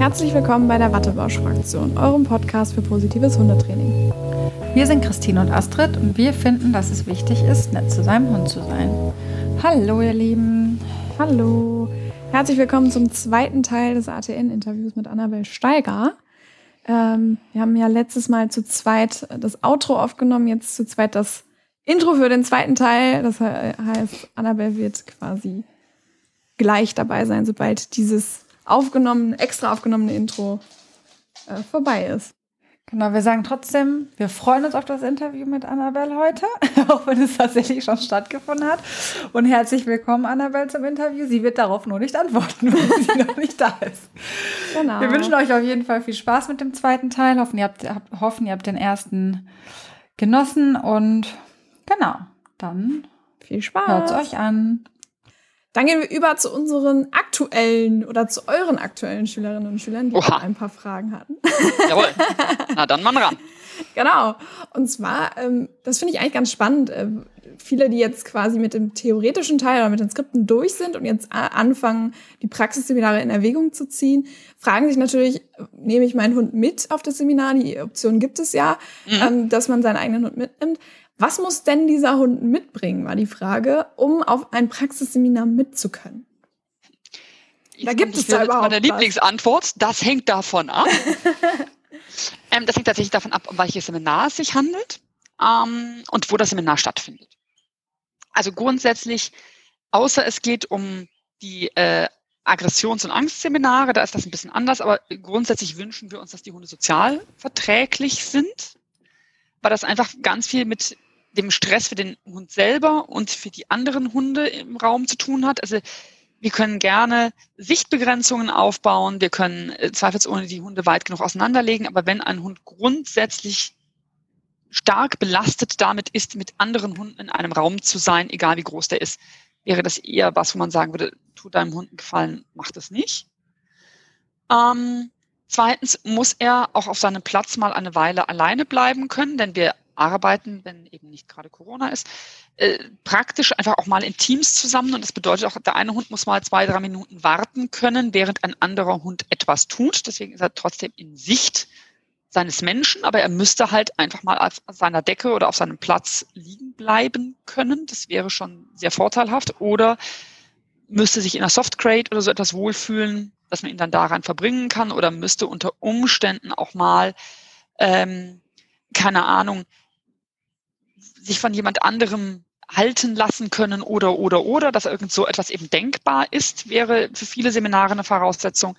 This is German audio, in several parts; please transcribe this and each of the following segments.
Herzlich willkommen bei der Wattebausch-Fraktion, eurem Podcast für positives Hundetraining. Wir sind Christine und Astrid und wir finden, dass es wichtig ist, nett zu seinem Hund zu sein. Hallo, ihr Lieben. Hallo. Herzlich willkommen zum zweiten Teil des ATN-Interviews mit Annabel Steiger. Ähm, wir haben ja letztes Mal zu zweit das Outro aufgenommen, jetzt zu zweit das Intro für den zweiten Teil. Das heißt, Annabel wird quasi gleich dabei sein, sobald dieses aufgenommene, extra aufgenommene Intro äh, vorbei ist. Genau, wir sagen trotzdem, wir freuen uns auf das Interview mit Annabelle heute, auch wenn es tatsächlich schon stattgefunden hat. Und herzlich willkommen, Annabelle, zum Interview. Sie wird darauf nur nicht antworten, wenn sie noch nicht da ist. Genau. Wir wünschen euch auf jeden Fall viel Spaß mit dem zweiten Teil. Hoffen, ihr habt, hoffen, ihr habt den ersten genossen und genau, dann viel Spaß. Hört es euch an. Dann gehen wir über zu unseren aktuellen oder zu euren aktuellen Schülerinnen und Schülern, die Oha. auch ein paar Fragen hatten. Jawohl. Na dann mal ran. Genau. Und zwar, ähm, das finde ich eigentlich ganz spannend. Äh, viele, die jetzt quasi mit dem theoretischen Teil oder mit den Skripten durch sind und jetzt anfangen, die Praxisseminare in Erwägung zu ziehen, fragen sich natürlich, nehme ich meinen Hund mit auf das Seminar? Die Option gibt es ja, mhm. ähm, dass man seinen eigenen Hund mitnimmt. Was muss denn dieser Hund mitbringen, war die Frage, um auf ein Praxisseminar mitzukönnen? Da gibt es da überhaupt meine Lieblingsantwort, das hängt davon ab. ähm, das hängt tatsächlich davon ab, um welches Seminar es sich handelt ähm, und wo das Seminar stattfindet. Also grundsätzlich, außer es geht um die äh, Aggressions- und Angstseminare, da ist das ein bisschen anders, aber grundsätzlich wünschen wir uns, dass die Hunde sozial verträglich sind, weil das einfach ganz viel mit dem Stress für den Hund selber und für die anderen Hunde im Raum zu tun hat. Also wir können gerne Sichtbegrenzungen aufbauen, wir können äh, zweifelsohne die Hunde weit genug auseinanderlegen, aber wenn ein Hund grundsätzlich stark belastet damit ist, mit anderen Hunden in einem Raum zu sein, egal wie groß der ist, wäre das eher was, wo man sagen würde, tut deinem Hund einen Gefallen, mach das nicht. Ähm, zweitens muss er auch auf seinem Platz mal eine Weile alleine bleiben können, denn wir arbeiten, wenn eben nicht gerade Corona ist, äh, praktisch einfach auch mal in Teams zusammen. Und das bedeutet auch, der eine Hund muss mal zwei, drei Minuten warten können, während ein anderer Hund etwas tut. Deswegen ist er trotzdem in Sicht seines Menschen, aber er müsste halt einfach mal auf seiner Decke oder auf seinem Platz liegen bleiben können. Das wäre schon sehr vorteilhaft. Oder müsste sich in einer Softcrate oder so etwas wohlfühlen, dass man ihn dann daran verbringen kann oder müsste unter Umständen auch mal, ähm, keine Ahnung, sich von jemand anderem halten lassen können oder, oder, oder, dass irgend so etwas eben denkbar ist, wäre für viele Seminare eine Voraussetzung.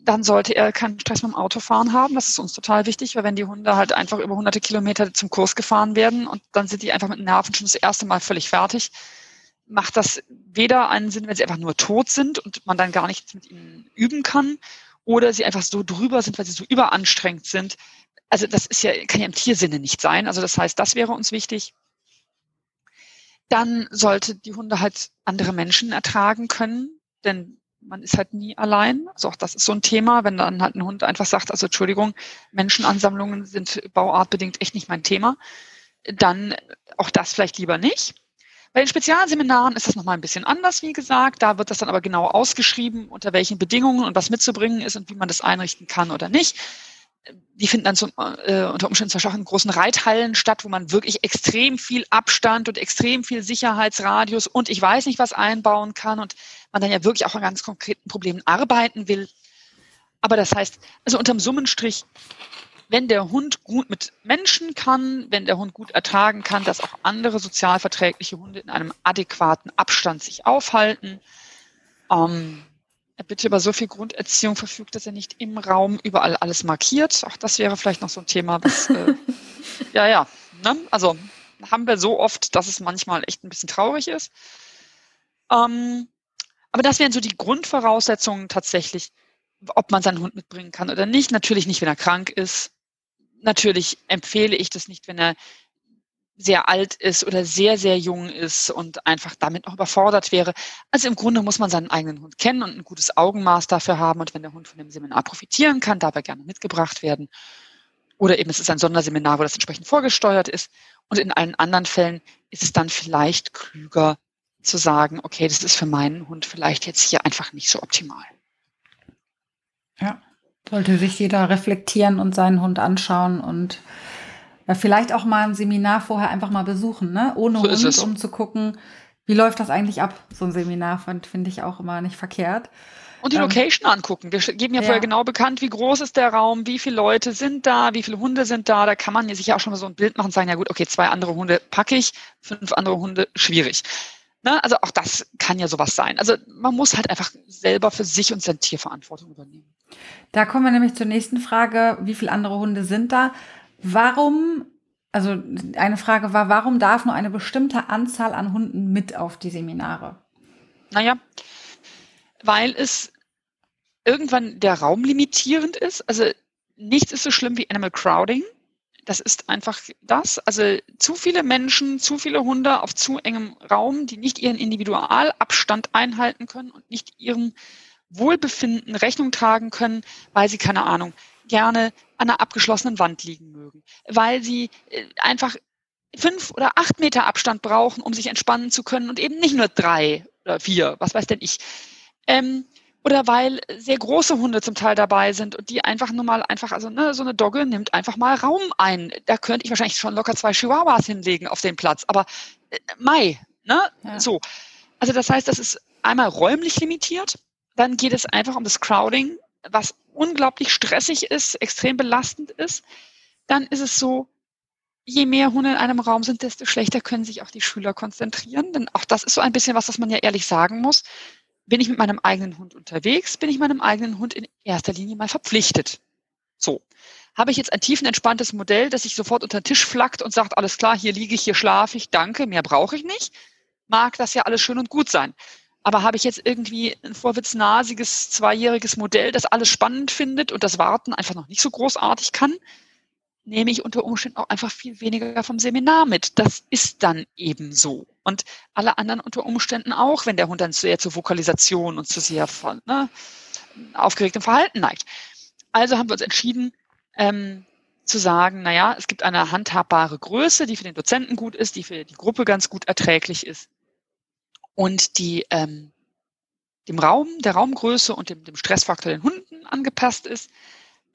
Dann sollte er keinen Stress mit dem Autofahren haben. Das ist uns total wichtig, weil wenn die Hunde halt einfach über hunderte Kilometer zum Kurs gefahren werden und dann sind die einfach mit Nerven schon das erste Mal völlig fertig, macht das weder einen Sinn, wenn sie einfach nur tot sind und man dann gar nichts mit ihnen üben kann, oder sie einfach so drüber sind, weil sie so überanstrengt sind, also das ist ja, kann ja im Tiersinne nicht sein. Also das heißt, das wäre uns wichtig. Dann sollte die Hunde halt andere Menschen ertragen können, denn man ist halt nie allein. Also auch das ist so ein Thema, wenn dann halt ein Hund einfach sagt, also Entschuldigung, Menschenansammlungen sind bauartbedingt echt nicht mein Thema, dann auch das vielleicht lieber nicht. Bei den Spezialseminaren ist das nochmal ein bisschen anders, wie gesagt. Da wird das dann aber genau ausgeschrieben, unter welchen Bedingungen und was mitzubringen ist und wie man das einrichten kann oder nicht die finden dann so, äh, unter Umständen zum Beispiel in großen Reithallen statt, wo man wirklich extrem viel Abstand und extrem viel Sicherheitsradius und ich weiß nicht was einbauen kann und man dann ja wirklich auch an ganz konkreten Problemen arbeiten will. Aber das heißt, also unterm Summenstrich, wenn der Hund gut mit Menschen kann, wenn der Hund gut ertragen kann, dass auch andere sozialverträgliche Hunde in einem adäquaten Abstand sich aufhalten, ähm, er bitte über so viel Grunderziehung verfügt, dass er nicht im Raum überall alles markiert. Auch das wäre vielleicht noch so ein Thema, was, äh, ja, ja, ne? also haben wir so oft, dass es manchmal echt ein bisschen traurig ist. Ähm, aber das wären so die Grundvoraussetzungen tatsächlich, ob man seinen Hund mitbringen kann oder nicht. Natürlich nicht, wenn er krank ist. Natürlich empfehle ich das nicht, wenn er sehr alt ist oder sehr, sehr jung ist und einfach damit noch überfordert wäre. Also im Grunde muss man seinen eigenen Hund kennen und ein gutes Augenmaß dafür haben. Und wenn der Hund von dem Seminar profitieren kann, darf er gerne mitgebracht werden. Oder eben es ist ein Sonderseminar, wo das entsprechend vorgesteuert ist. Und in allen anderen Fällen ist es dann vielleicht klüger zu sagen, okay, das ist für meinen Hund vielleicht jetzt hier einfach nicht so optimal. Ja. Sollte sich jeder reflektieren und seinen Hund anschauen und ja, vielleicht auch mal ein Seminar vorher einfach mal besuchen, ne? Ohne so Hund, um zu gucken, wie läuft das eigentlich ab, so ein Seminar, finde ich auch immer nicht verkehrt. Und die ähm, Location angucken. Wir geben ja, ja, vorher genau bekannt, wie groß ist der Raum, wie viele Leute sind da, wie viele Hunde sind da. Da kann man sich ja auch schon mal so ein Bild machen und sagen, ja gut, okay, zwei andere Hunde packe ich, fünf andere Hunde schwierig. Ne? Also auch das kann ja sowas sein. Also man muss halt einfach selber für sich und seine Tierverantwortung übernehmen. Da kommen wir nämlich zur nächsten Frage. Wie viele andere Hunde sind da? Warum, also eine Frage war, warum darf nur eine bestimmte Anzahl an Hunden mit auf die Seminare? Naja, weil es irgendwann der Raum limitierend ist. Also nichts ist so schlimm wie Animal Crowding. Das ist einfach das. Also zu viele Menschen, zu viele Hunde auf zu engem Raum, die nicht ihren Individualabstand einhalten können und nicht ihrem Wohlbefinden Rechnung tragen können, weil sie, keine Ahnung, gerne an einer abgeschlossenen Wand liegen mögen, weil sie äh, einfach fünf oder acht Meter Abstand brauchen, um sich entspannen zu können und eben nicht nur drei oder vier, was weiß denn ich. Ähm, oder weil sehr große Hunde zum Teil dabei sind und die einfach nur mal einfach, also ne, so eine Dogge nimmt einfach mal Raum ein. Da könnte ich wahrscheinlich schon locker zwei Chihuahuas hinlegen auf den Platz. Aber äh, Mai, ne? Ja. So. Also das heißt, das ist einmal räumlich limitiert. Dann geht es einfach um das Crowding, was unglaublich stressig ist, extrem belastend ist. Dann ist es so, je mehr Hunde in einem Raum sind, desto schlechter können sich auch die Schüler konzentrieren. Denn auch das ist so ein bisschen was, was man ja ehrlich sagen muss bin ich mit meinem eigenen Hund unterwegs, bin ich meinem eigenen Hund in erster Linie mal verpflichtet. So. Habe ich jetzt ein tiefenentspanntes Modell, das sich sofort unter den Tisch flackt und sagt, alles klar, hier liege ich, hier schlafe ich, danke, mehr brauche ich nicht, mag das ja alles schön und gut sein. Aber habe ich jetzt irgendwie ein vorwitznasiges, zweijähriges Modell, das alles spannend findet und das Warten einfach noch nicht so großartig kann, nehme ich unter Umständen auch einfach viel weniger vom Seminar mit. Das ist dann eben so. Und alle anderen unter Umständen auch, wenn der Hund dann sehr zur Vokalisation und zu sehr von ne, aufgeregtem Verhalten neigt. Also haben wir uns entschieden, ähm, zu sagen, naja, es gibt eine handhabbare Größe, die für den Dozenten gut ist, die für die Gruppe ganz gut erträglich ist und die ähm, dem Raum, der Raumgröße und dem, dem Stressfaktor den Hunden angepasst ist.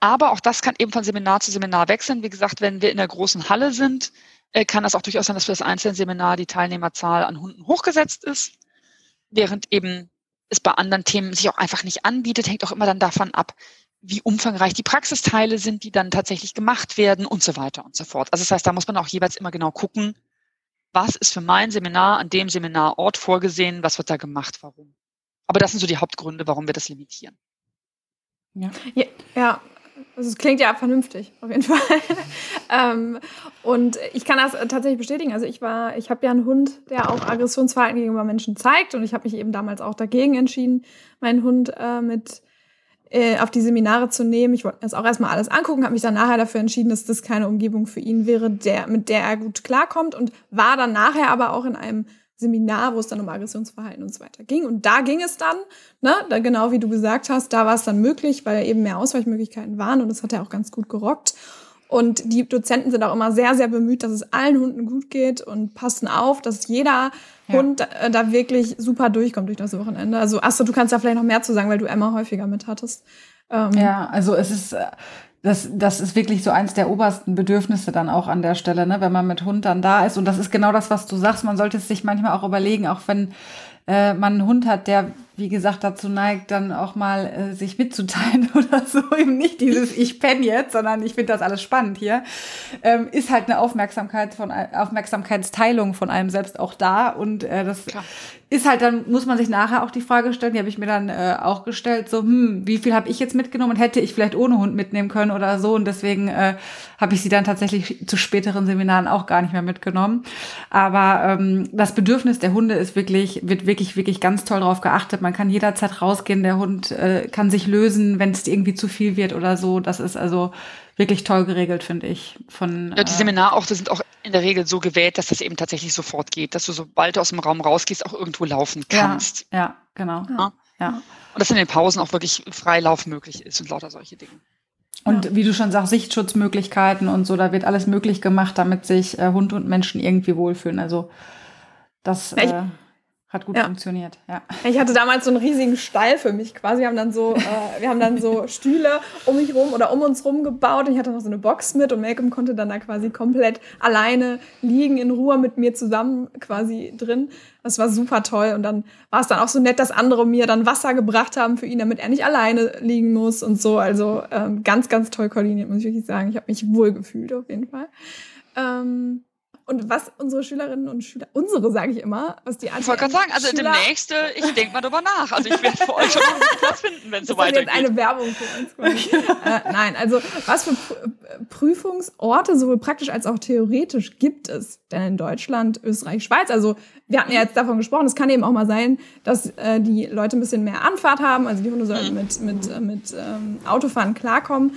Aber auch das kann eben von Seminar zu Seminar wechseln. Wie gesagt, wenn wir in der großen Halle sind, äh, kann das auch durchaus sein, dass für das einzelne Seminar die Teilnehmerzahl an Hunden hochgesetzt ist, während eben es bei anderen Themen sich auch einfach nicht anbietet, hängt auch immer dann davon ab, wie umfangreich die Praxisteile sind, die dann tatsächlich gemacht werden und so weiter und so fort. Also das heißt, da muss man auch jeweils immer genau gucken, was ist für mein Seminar an dem Seminarort vorgesehen, was wird da gemacht, warum. Aber das sind so die Hauptgründe, warum wir das limitieren. Ja, ja, ja also es klingt ja vernünftig, auf jeden Fall. ähm, und ich kann das tatsächlich bestätigen. Also ich war, ich habe ja einen Hund, der auch Aggressionsverhalten gegenüber Menschen zeigt. Und ich habe mich eben damals auch dagegen entschieden, meinen Hund äh, mit äh, auf die Seminare zu nehmen. Ich wollte mir das auch erstmal alles angucken, habe mich dann nachher dafür entschieden, dass das keine Umgebung für ihn wäre, der, mit der er gut klarkommt und war dann nachher aber auch in einem Seminar, wo es dann um Aggressionsverhalten und so weiter ging. Und da ging es dann, ne, da genau wie du gesagt hast, da war es dann möglich, weil eben mehr Ausweichmöglichkeiten waren und das hat er auch ganz gut gerockt. Und die Dozenten sind auch immer sehr, sehr bemüht, dass es allen Hunden gut geht und passen auf, dass jeder ja. Hund äh, da wirklich super durchkommt durch das Wochenende. Also Astrid, du kannst da vielleicht noch mehr zu sagen, weil du Emma häufiger mit hattest. Ähm, ja, also es ist, äh, das, das ist wirklich so eins der obersten Bedürfnisse dann auch an der Stelle, ne, wenn man mit Hund dann da ist. Und das ist genau das, was du sagst. Man sollte es sich manchmal auch überlegen, auch wenn äh, man einen Hund hat, der, wie gesagt, dazu neigt, dann auch mal äh, sich mitzuteilen oder so. Eben nicht dieses Ich penne jetzt, sondern ich finde das alles spannend hier. Ähm, ist halt eine Aufmerksamkeit von Aufmerksamkeitsteilung von einem selbst auch da. Und äh, das Klar ist halt, dann muss man sich nachher auch die Frage stellen, die habe ich mir dann äh, auch gestellt, so, hm, wie viel habe ich jetzt mitgenommen und hätte ich vielleicht ohne Hund mitnehmen können oder so. Und deswegen äh, habe ich sie dann tatsächlich zu späteren Seminaren auch gar nicht mehr mitgenommen. Aber ähm, das Bedürfnis der Hunde ist wirklich, wird wirklich, wirklich ganz toll darauf geachtet. Man kann jederzeit rausgehen, der Hund äh, kann sich lösen, wenn es irgendwie zu viel wird oder so. Das ist also wirklich toll geregelt, finde ich. Von, ja, die äh, Seminarorte sind auch in der Regel so gewählt, dass das eben tatsächlich sofort geht, dass du sobald du aus dem Raum rausgehst, auch irgendwo laufen kannst. Ja, ja genau. Ja. ja. Und dass in den Pausen auch wirklich Freilauf möglich ist und lauter solche Dinge. Und ja. wie du schon sagst, Sichtschutzmöglichkeiten und so, da wird alles möglich gemacht, damit sich äh, Hund und Menschen irgendwie wohlfühlen. Also das äh, Hat gut ja. funktioniert, ja. Ich hatte damals so einen riesigen Stall für mich quasi. Wir haben dann so, äh, wir haben dann so Stühle um mich rum oder um uns rum gebaut. Und ich hatte noch so eine Box mit und Malcolm konnte dann da quasi komplett alleine liegen, in Ruhe mit mir zusammen quasi drin. Das war super toll. Und dann war es dann auch so nett, dass andere mir dann Wasser gebracht haben für ihn, damit er nicht alleine liegen muss und so. Also ähm, ganz, ganz toll koordiniert, muss ich wirklich sagen. Ich habe mich wohl gefühlt auf jeden Fall. Ähm, und was unsere Schülerinnen und Schüler, unsere sage ich immer, was die Ich wollte gerade sagen, also Schüler demnächst, äh, ich denke mal drüber nach. Also ich werde für euch schon einen Platz finden, wenn es so weitergeht. Das ist jetzt eine Werbung für uns. äh, nein, also was für Prüfungsorte sowohl praktisch als auch theoretisch gibt es denn in Deutschland, Österreich, Schweiz? Also wir hatten ja jetzt davon gesprochen, es kann eben auch mal sein, dass äh, die Leute ein bisschen mehr Anfahrt haben, also die Hunde sollten mhm. mit, mit, äh, mit ähm, Autofahren klarkommen.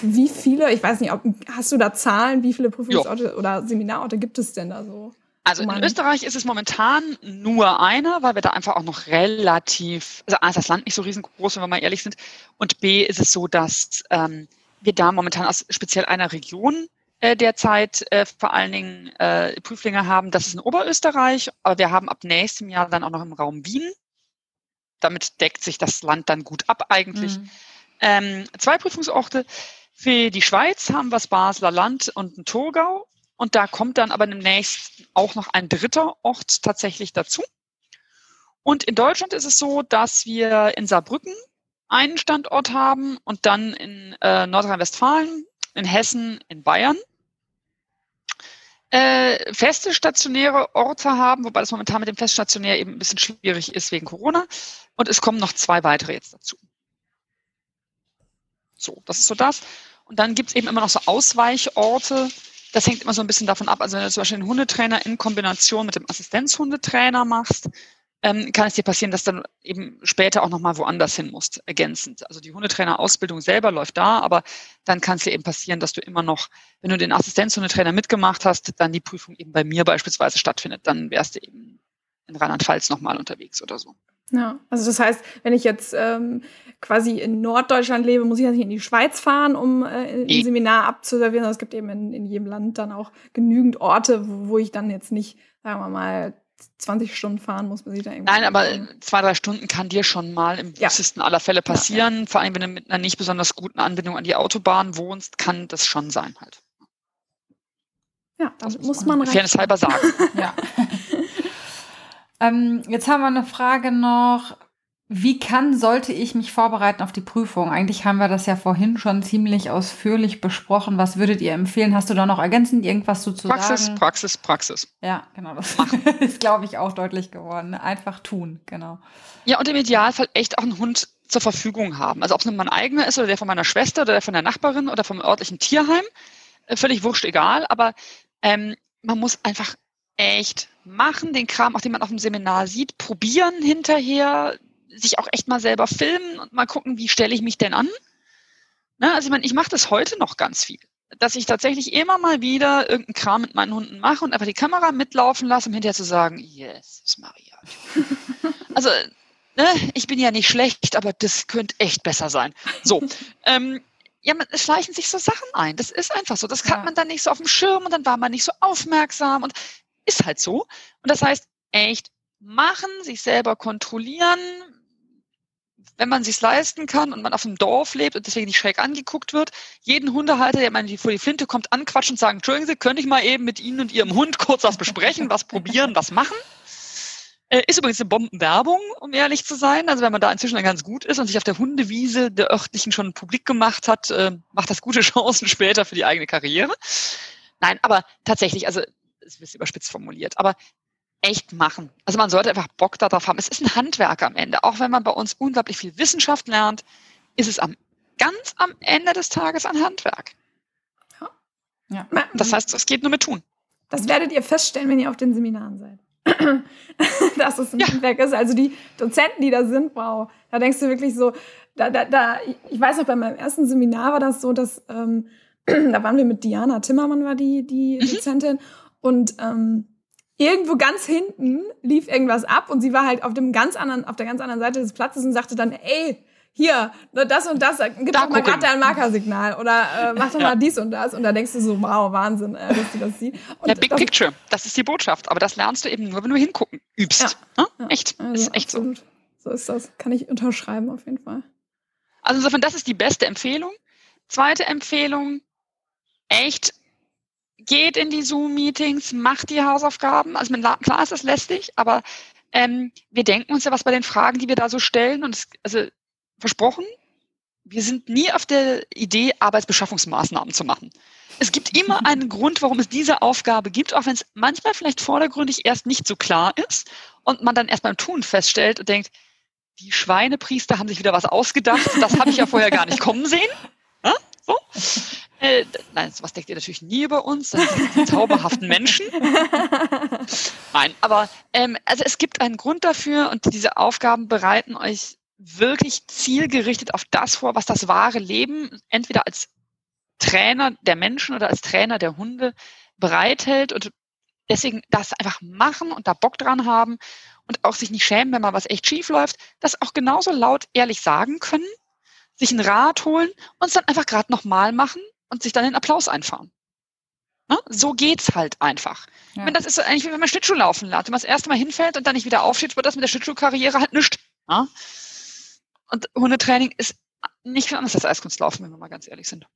Wie viele, ich weiß nicht, ob, hast du da Zahlen, wie viele Prüfungsorte jo. oder Seminarorte gibt es denn da so? Also in Österreich ist es momentan nur einer, weil wir da einfach auch noch relativ, also A ist das Land nicht so riesengroß, wenn wir mal ehrlich sind, und B ist es so, dass ähm, wir da momentan aus speziell einer Region äh, derzeit äh, vor allen Dingen äh, Prüflinge haben. Das ist in Oberösterreich, aber wir haben ab nächstem Jahr dann auch noch im Raum Wien. Damit deckt sich das Land dann gut ab eigentlich. Mhm. Ähm, zwei Prüfungsorte. Für die Schweiz haben wir das Basler Land und ein Thurgau. Und da kommt dann aber demnächst auch noch ein dritter Ort tatsächlich dazu. Und in Deutschland ist es so, dass wir in Saarbrücken einen Standort haben und dann in äh, Nordrhein-Westfalen, in Hessen, in Bayern. Äh, feste stationäre Orte haben, wobei das momentan mit dem Feststationär eben ein bisschen schwierig ist wegen Corona. Und es kommen noch zwei weitere jetzt dazu. So, das ist so das. Und dann gibt es eben immer noch so Ausweichorte. Das hängt immer so ein bisschen davon ab. Also wenn du zum Beispiel einen Hundetrainer in Kombination mit dem Assistenzhundetrainer machst, ähm, kann es dir passieren, dass dann eben später auch nochmal woanders hin musst, ergänzend. Also die Hundetrainer-Ausbildung selber läuft da, aber dann kann es dir eben passieren, dass du immer noch, wenn du den Assistenzhundetrainer mitgemacht hast, dann die Prüfung eben bei mir beispielsweise stattfindet, dann wärst du eben in Rheinland-Pfalz nochmal unterwegs oder so. Ja, also das heißt, wenn ich jetzt ähm, quasi in Norddeutschland lebe, muss ich ja nicht in die Schweiz fahren, um äh, ein Seminar abzuservieren. Also es gibt eben in, in jedem Land dann auch genügend Orte, wo, wo ich dann jetzt nicht, sagen wir mal, 20 Stunden fahren muss, man sich da irgendwie. Nein, aber zwei, drei Stunden kann dir schon mal im ja. aller Fälle passieren. Ja, ja. Vor allem, wenn du mit einer nicht besonders guten Anbindung an die Autobahn wohnst, kann das schon sein halt. Ja, das muss, muss man, man Fairness halber sagen. ja. Ähm, jetzt haben wir eine Frage noch. Wie kann, sollte ich mich vorbereiten auf die Prüfung? Eigentlich haben wir das ja vorhin schon ziemlich ausführlich besprochen. Was würdet ihr empfehlen? Hast du da noch ergänzend irgendwas zu, zu Praxis, sagen? Praxis, Praxis. Ja, genau. Das ist, glaube ich, auch deutlich geworden. Einfach tun, genau. Ja, und im Idealfall echt auch einen Hund zur Verfügung haben. Also ob es nun mein eigener ist oder der von meiner Schwester oder der von der Nachbarin oder vom örtlichen Tierheim. Äh, völlig wurscht egal. Aber ähm, man muss einfach echt machen, den Kram, auch den man auf dem Seminar sieht, probieren hinterher, sich auch echt mal selber filmen und mal gucken, wie stelle ich mich denn an. Ne? Also ich meine, ich mache das heute noch ganz viel. Dass ich tatsächlich immer mal wieder irgendeinen Kram mit meinen Hunden mache und einfach die Kamera mitlaufen lasse, um hinterher zu sagen, yes, Maria. also, ne, ich bin ja nicht schlecht, aber das könnte echt besser sein. So. ähm, ja, es schleichen sich so Sachen ein. Das ist einfach so. Das hat man dann nicht so auf dem Schirm und dann war man nicht so aufmerksam und ist halt so. Und das heißt, echt machen, sich selber kontrollieren, wenn man sich leisten kann und man auf dem Dorf lebt und deswegen nicht schräg angeguckt wird, jeden Hundehalter, der mal vor die Flinte kommt, anquatschen und sagen, Entschuldigen Sie, könnte ich mal eben mit Ihnen und Ihrem Hund kurz was besprechen, was probieren, was machen? Äh, ist übrigens eine Bombenwerbung, um ehrlich zu sein. Also wenn man da inzwischen dann ganz gut ist und sich auf der Hundewiese der örtlichen schon publik gemacht hat, äh, macht das gute Chancen später für die eigene Karriere. Nein, aber tatsächlich, also ist ein bisschen überspitzt formuliert, aber echt machen. Also man sollte einfach Bock darauf haben. Es ist ein Handwerk am Ende. Auch wenn man bei uns unglaublich viel Wissenschaft lernt, ist es am, ganz am Ende des Tages ein Handwerk. Ja. Das heißt, es geht nur mit tun. Das werdet ihr feststellen, wenn ihr auf den Seminaren seid. Dass es ein ja. Handwerk ist. Also die Dozenten, die da sind, wow, da denkst du wirklich so, da, da, da, ich weiß noch, bei meinem ersten Seminar war das so, dass ähm, da waren wir mit Diana Timmermann, war die, die mhm. Und ähm, irgendwo ganz hinten lief irgendwas ab und sie war halt auf dem ganz anderen, auf der ganz anderen Seite des Platzes und sagte dann, ey, hier, das und das, gib da doch mal gerade ein Markersignal oder äh, mach doch ja. mal dies und das. Und da denkst du so, wow, Wahnsinn, äh, dass du das siehst. Und ja, Big das, Picture, das ist die Botschaft. Aber das lernst du eben nur, wenn du hingucken übst. Ja, ne? ja echt, also ist echt absolut. so. So ist das. Kann ich unterschreiben auf jeden Fall. Also insofern, das ist die beste Empfehlung. Zweite Empfehlung, echt, geht in die Zoom-Meetings, macht die Hausaufgaben. Also klar ist das lästig, aber ähm, wir denken uns ja was bei den Fragen, die wir da so stellen. Und es, also versprochen, wir sind nie auf der Idee, Arbeitsbeschaffungsmaßnahmen zu machen. Es gibt immer einen Grund, warum es diese Aufgabe gibt, auch wenn es manchmal vielleicht vordergründig erst nicht so klar ist und man dann erst beim Tun feststellt und denkt, die Schweinepriester haben sich wieder was ausgedacht, das habe ich ja vorher gar nicht kommen sehen. So. Äh, nein, sowas denkt ihr natürlich nie über uns, das sind die zauberhaften Menschen. Nein, aber ähm, also es gibt einen Grund dafür und diese Aufgaben bereiten euch wirklich zielgerichtet auf das vor, was das wahre Leben entweder als Trainer der Menschen oder als Trainer der Hunde bereithält und deswegen das einfach machen und da Bock dran haben und auch sich nicht schämen, wenn mal was echt schief läuft, das auch genauso laut ehrlich sagen können, sich einen Rat holen und es dann einfach gerade nochmal machen und sich dann den Applaus einfahren. Ne? So geht's halt einfach. Ja. Wenn das ist eigentlich wie wenn man Schlittschuh laufen lässt. Wenn man das erste Mal hinfällt und dann nicht wieder aufsteht, wird das mit der Schlittschuhkarriere halt nichts. Ne? Und Hundetraining ist nicht viel anders als Eiskunstlaufen, wenn wir mal ganz ehrlich sind.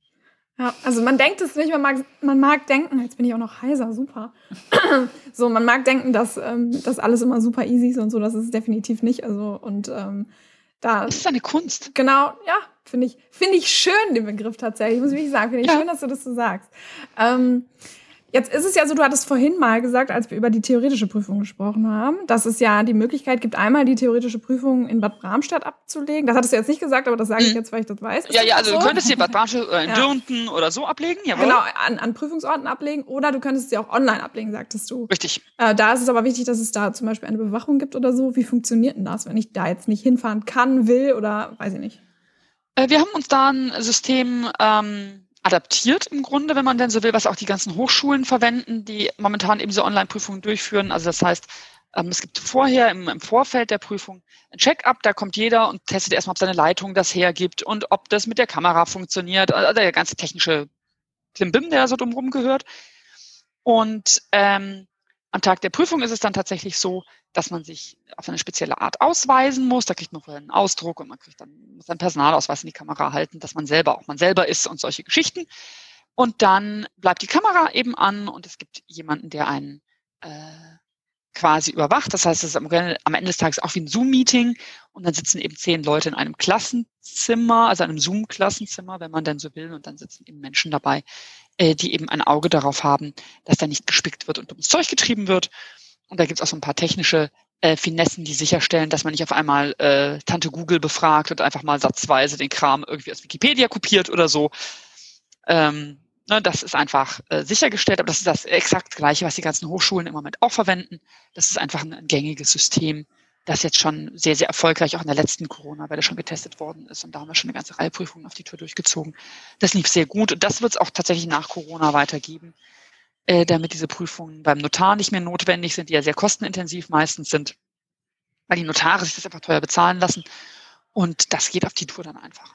Ja, also man denkt es nicht, man mag, man mag denken, jetzt bin ich auch noch heiser, super. so, man mag denken, dass ähm, das alles immer super easy ist und so, das ist es definitiv nicht. Also, und ähm, da. Das ist eine Kunst. Genau, ja, finde ich, finde ich schön, den Begriff tatsächlich, muss ich wirklich sagen. Finde ich ja. schön, dass du das so sagst. Ähm, Jetzt ist es ja so, du hattest vorhin mal gesagt, als wir über die theoretische Prüfung gesprochen haben, dass es ja die Möglichkeit gibt, einmal die theoretische Prüfung in Bad Bramstadt abzulegen. Das hattest du jetzt nicht gesagt, aber das sage ich mhm. jetzt, weil ich das weiß. Ist ja, ja, also so? du könntest sie in Bad Bramstadt oder in ja. Dürnten oder so ablegen, jawohl. Genau, an, an Prüfungsorten ablegen oder du könntest sie auch online ablegen, sagtest du. Richtig. Äh, da ist es aber wichtig, dass es da zum Beispiel eine Bewachung gibt oder so. Wie funktioniert denn das, wenn ich da jetzt nicht hinfahren kann, will oder weiß ich nicht? Äh, wir haben uns da ein System ähm, adaptiert im Grunde, wenn man denn so will, was auch die ganzen Hochschulen verwenden, die momentan eben so Online-Prüfungen durchführen. Also das heißt, ähm, es gibt vorher im, im Vorfeld der Prüfung ein Check-up, da kommt jeder und testet erstmal, ob seine Leitung das hergibt und ob das mit der Kamera funktioniert, also der ganze technische Klimbim, der so drumherum gehört. Und ähm, am Tag der Prüfung ist es dann tatsächlich so, dass man sich auf eine spezielle Art ausweisen muss. Da kriegt man vorher einen Ausdruck und man kriegt dann, muss einen Personalausweis in die Kamera halten, dass man selber auch man selber ist und solche Geschichten. Und dann bleibt die Kamera eben an und es gibt jemanden, der einen äh, quasi überwacht. Das heißt, es ist am, am Ende des Tages auch wie ein Zoom-Meeting und dann sitzen eben zehn Leute in einem Klassenzimmer, also einem Zoom-Klassenzimmer, wenn man denn so will, und dann sitzen eben Menschen dabei, äh, die eben ein Auge darauf haben, dass da nicht gespickt wird und dummes Zeug getrieben wird. Und da gibt es auch so ein paar technische äh, Finessen, die sicherstellen, dass man nicht auf einmal äh, Tante Google befragt und einfach mal satzweise den Kram irgendwie aus Wikipedia kopiert oder so. Ähm, ne, das ist einfach äh, sichergestellt, aber das ist das exakt gleiche, was die ganzen Hochschulen im Moment auch verwenden. Das ist einfach ein, ein gängiges System, das jetzt schon sehr, sehr erfolgreich auch in der letzten Corona-Welle schon getestet worden ist. Und da haben wir schon eine ganze Reihe Prüfungen auf die Tour durchgezogen. Das lief sehr gut und das wird es auch tatsächlich nach Corona weitergeben, äh, damit diese Prüfungen beim Notar nicht mehr notwendig sind, die ja sehr kostenintensiv meistens sind, weil die Notare sich das einfach teuer bezahlen lassen. Und das geht auf die Tour dann einfach.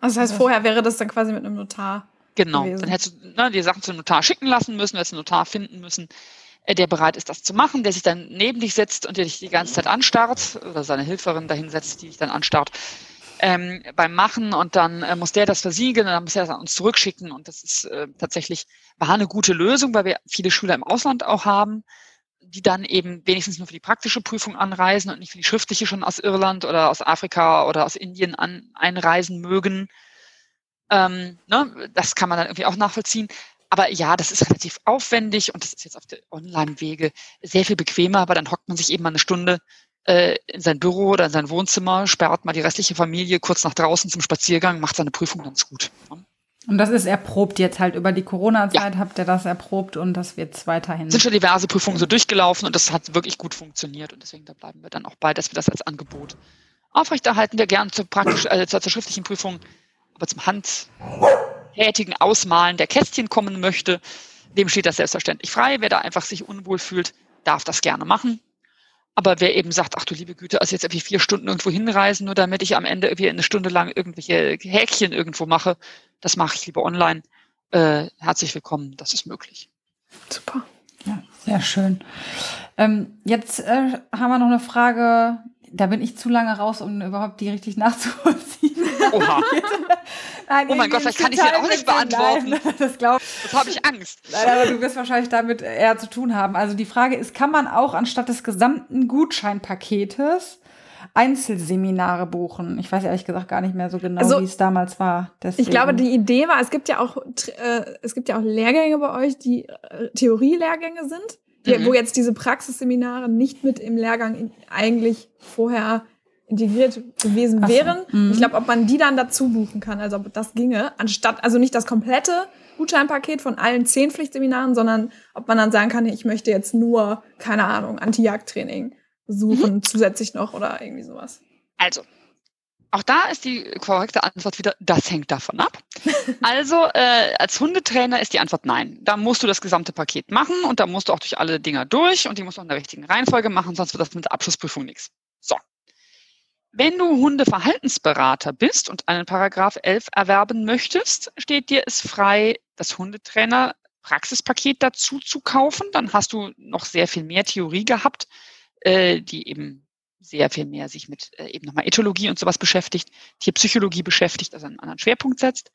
Also das heißt, vorher wäre das dann quasi mit einem Notar. Genau. Gewesen. Dann hättest du ne, die Sachen zum Notar schicken lassen müssen, hättest einen Notar finden müssen, der bereit ist, das zu machen, der sich dann neben dich setzt und der dich die ganze Zeit anstarrt oder seine Hilferin dahin setzt, die dich dann anstarrt ähm, beim Machen und dann äh, muss der das versiegeln und dann muss er das an uns zurückschicken und das ist äh, tatsächlich, war eine gute Lösung, weil wir viele Schüler im Ausland auch haben, die dann eben wenigstens nur für die praktische Prüfung anreisen und nicht für die schriftliche schon aus Irland oder aus Afrika oder aus Indien an, einreisen mögen. Ähm, ne, das kann man dann irgendwie auch nachvollziehen. Aber ja, das ist relativ aufwendig und das ist jetzt auf der Online-Wege sehr viel bequemer, aber dann hockt man sich eben mal eine Stunde äh, in sein Büro oder in sein Wohnzimmer, sperrt mal die restliche Familie kurz nach draußen zum Spaziergang, macht seine Prüfung ganz gut. Und das ist erprobt jetzt halt über die Corona-Zeit, ja. habt ihr das erprobt und das wird weiterhin. Sind schon diverse Prüfungen so durchgelaufen und das hat wirklich gut funktioniert und deswegen da bleiben wir dann auch bei, dass wir das als Angebot aufrechterhalten. Wir gern zur praktisch, äh, zur, zur schriftlichen Prüfung, aber zum Hand tätigen Ausmalen der Kästchen kommen möchte, dem steht das selbstverständlich frei. Wer da einfach sich unwohl fühlt, darf das gerne machen. Aber wer eben sagt, ach du liebe Güte, also jetzt irgendwie vier Stunden irgendwo hinreisen, nur damit ich am Ende irgendwie eine Stunde lang irgendwelche Häkchen irgendwo mache, das mache ich lieber online. Äh, herzlich willkommen, das ist möglich. Super. Ja, sehr schön. Ähm, jetzt äh, haben wir noch eine Frage, da bin ich zu lange raus, um überhaupt die richtig nachzuvollziehen. Oha. Nein, oh mein Gott, vielleicht kann ich den auch nicht beantworten. Nein, das glaube Das habe ich Angst. Nein, aber du wirst wahrscheinlich damit eher zu tun haben. Also die Frage ist, kann man auch anstatt des gesamten Gutscheinpaketes Einzelseminare buchen. Ich weiß ehrlich gesagt gar nicht mehr so genau, also, wie es damals war. Deswegen. Ich glaube, die Idee war, es gibt ja auch, äh, es gibt ja auch Lehrgänge bei euch, die äh, Theorielehrgänge sind, die, mhm. wo jetzt diese Praxisseminare nicht mit im Lehrgang eigentlich vorher integriert gewesen so. wären. Mhm. Ich glaube, ob man die dann dazu buchen kann, also ob das ginge, anstatt, also nicht das komplette Gutscheinpaket von allen zehn Pflichtseminaren, sondern ob man dann sagen kann, ich möchte jetzt nur, keine Ahnung, Anti-Jagd-Training suchen mhm. zusätzlich noch oder irgendwie sowas? Also, auch da ist die korrekte Antwort wieder, das hängt davon ab. Also äh, als Hundetrainer ist die Antwort nein. Da musst du das gesamte Paket machen und da musst du auch durch alle Dinger durch und die musst du in der richtigen Reihenfolge machen, sonst wird das mit der Abschlussprüfung nichts. So. Wenn du Hundeverhaltensberater bist und einen Paragraph 11 erwerben möchtest, steht dir es frei, das Hundetrainer Praxispaket dazu zu kaufen. Dann hast du noch sehr viel mehr Theorie gehabt äh, die eben sehr viel mehr sich mit äh, eben nochmal Ethologie und sowas beschäftigt, Tierpsychologie beschäftigt, also einen anderen Schwerpunkt setzt.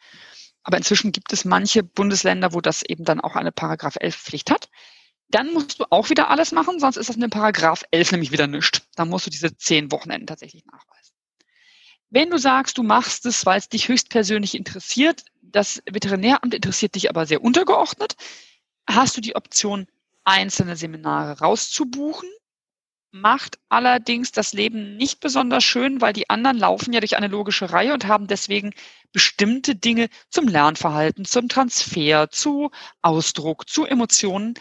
Aber inzwischen gibt es manche Bundesländer, wo das eben dann auch eine Paragraph 11 Pflicht hat. Dann musst du auch wieder alles machen, sonst ist das eine Paragraph 11 nämlich wieder nichts. Dann musst du diese zehn Wochenenden tatsächlich nachweisen. Wenn du sagst, du machst es, weil es dich höchstpersönlich interessiert, das Veterinäramt interessiert dich aber sehr untergeordnet, hast du die Option, einzelne Seminare rauszubuchen macht allerdings das Leben nicht besonders schön, weil die anderen laufen ja durch eine logische Reihe und haben deswegen bestimmte Dinge zum Lernverhalten, zum Transfer, zu Ausdruck, zu Emotionen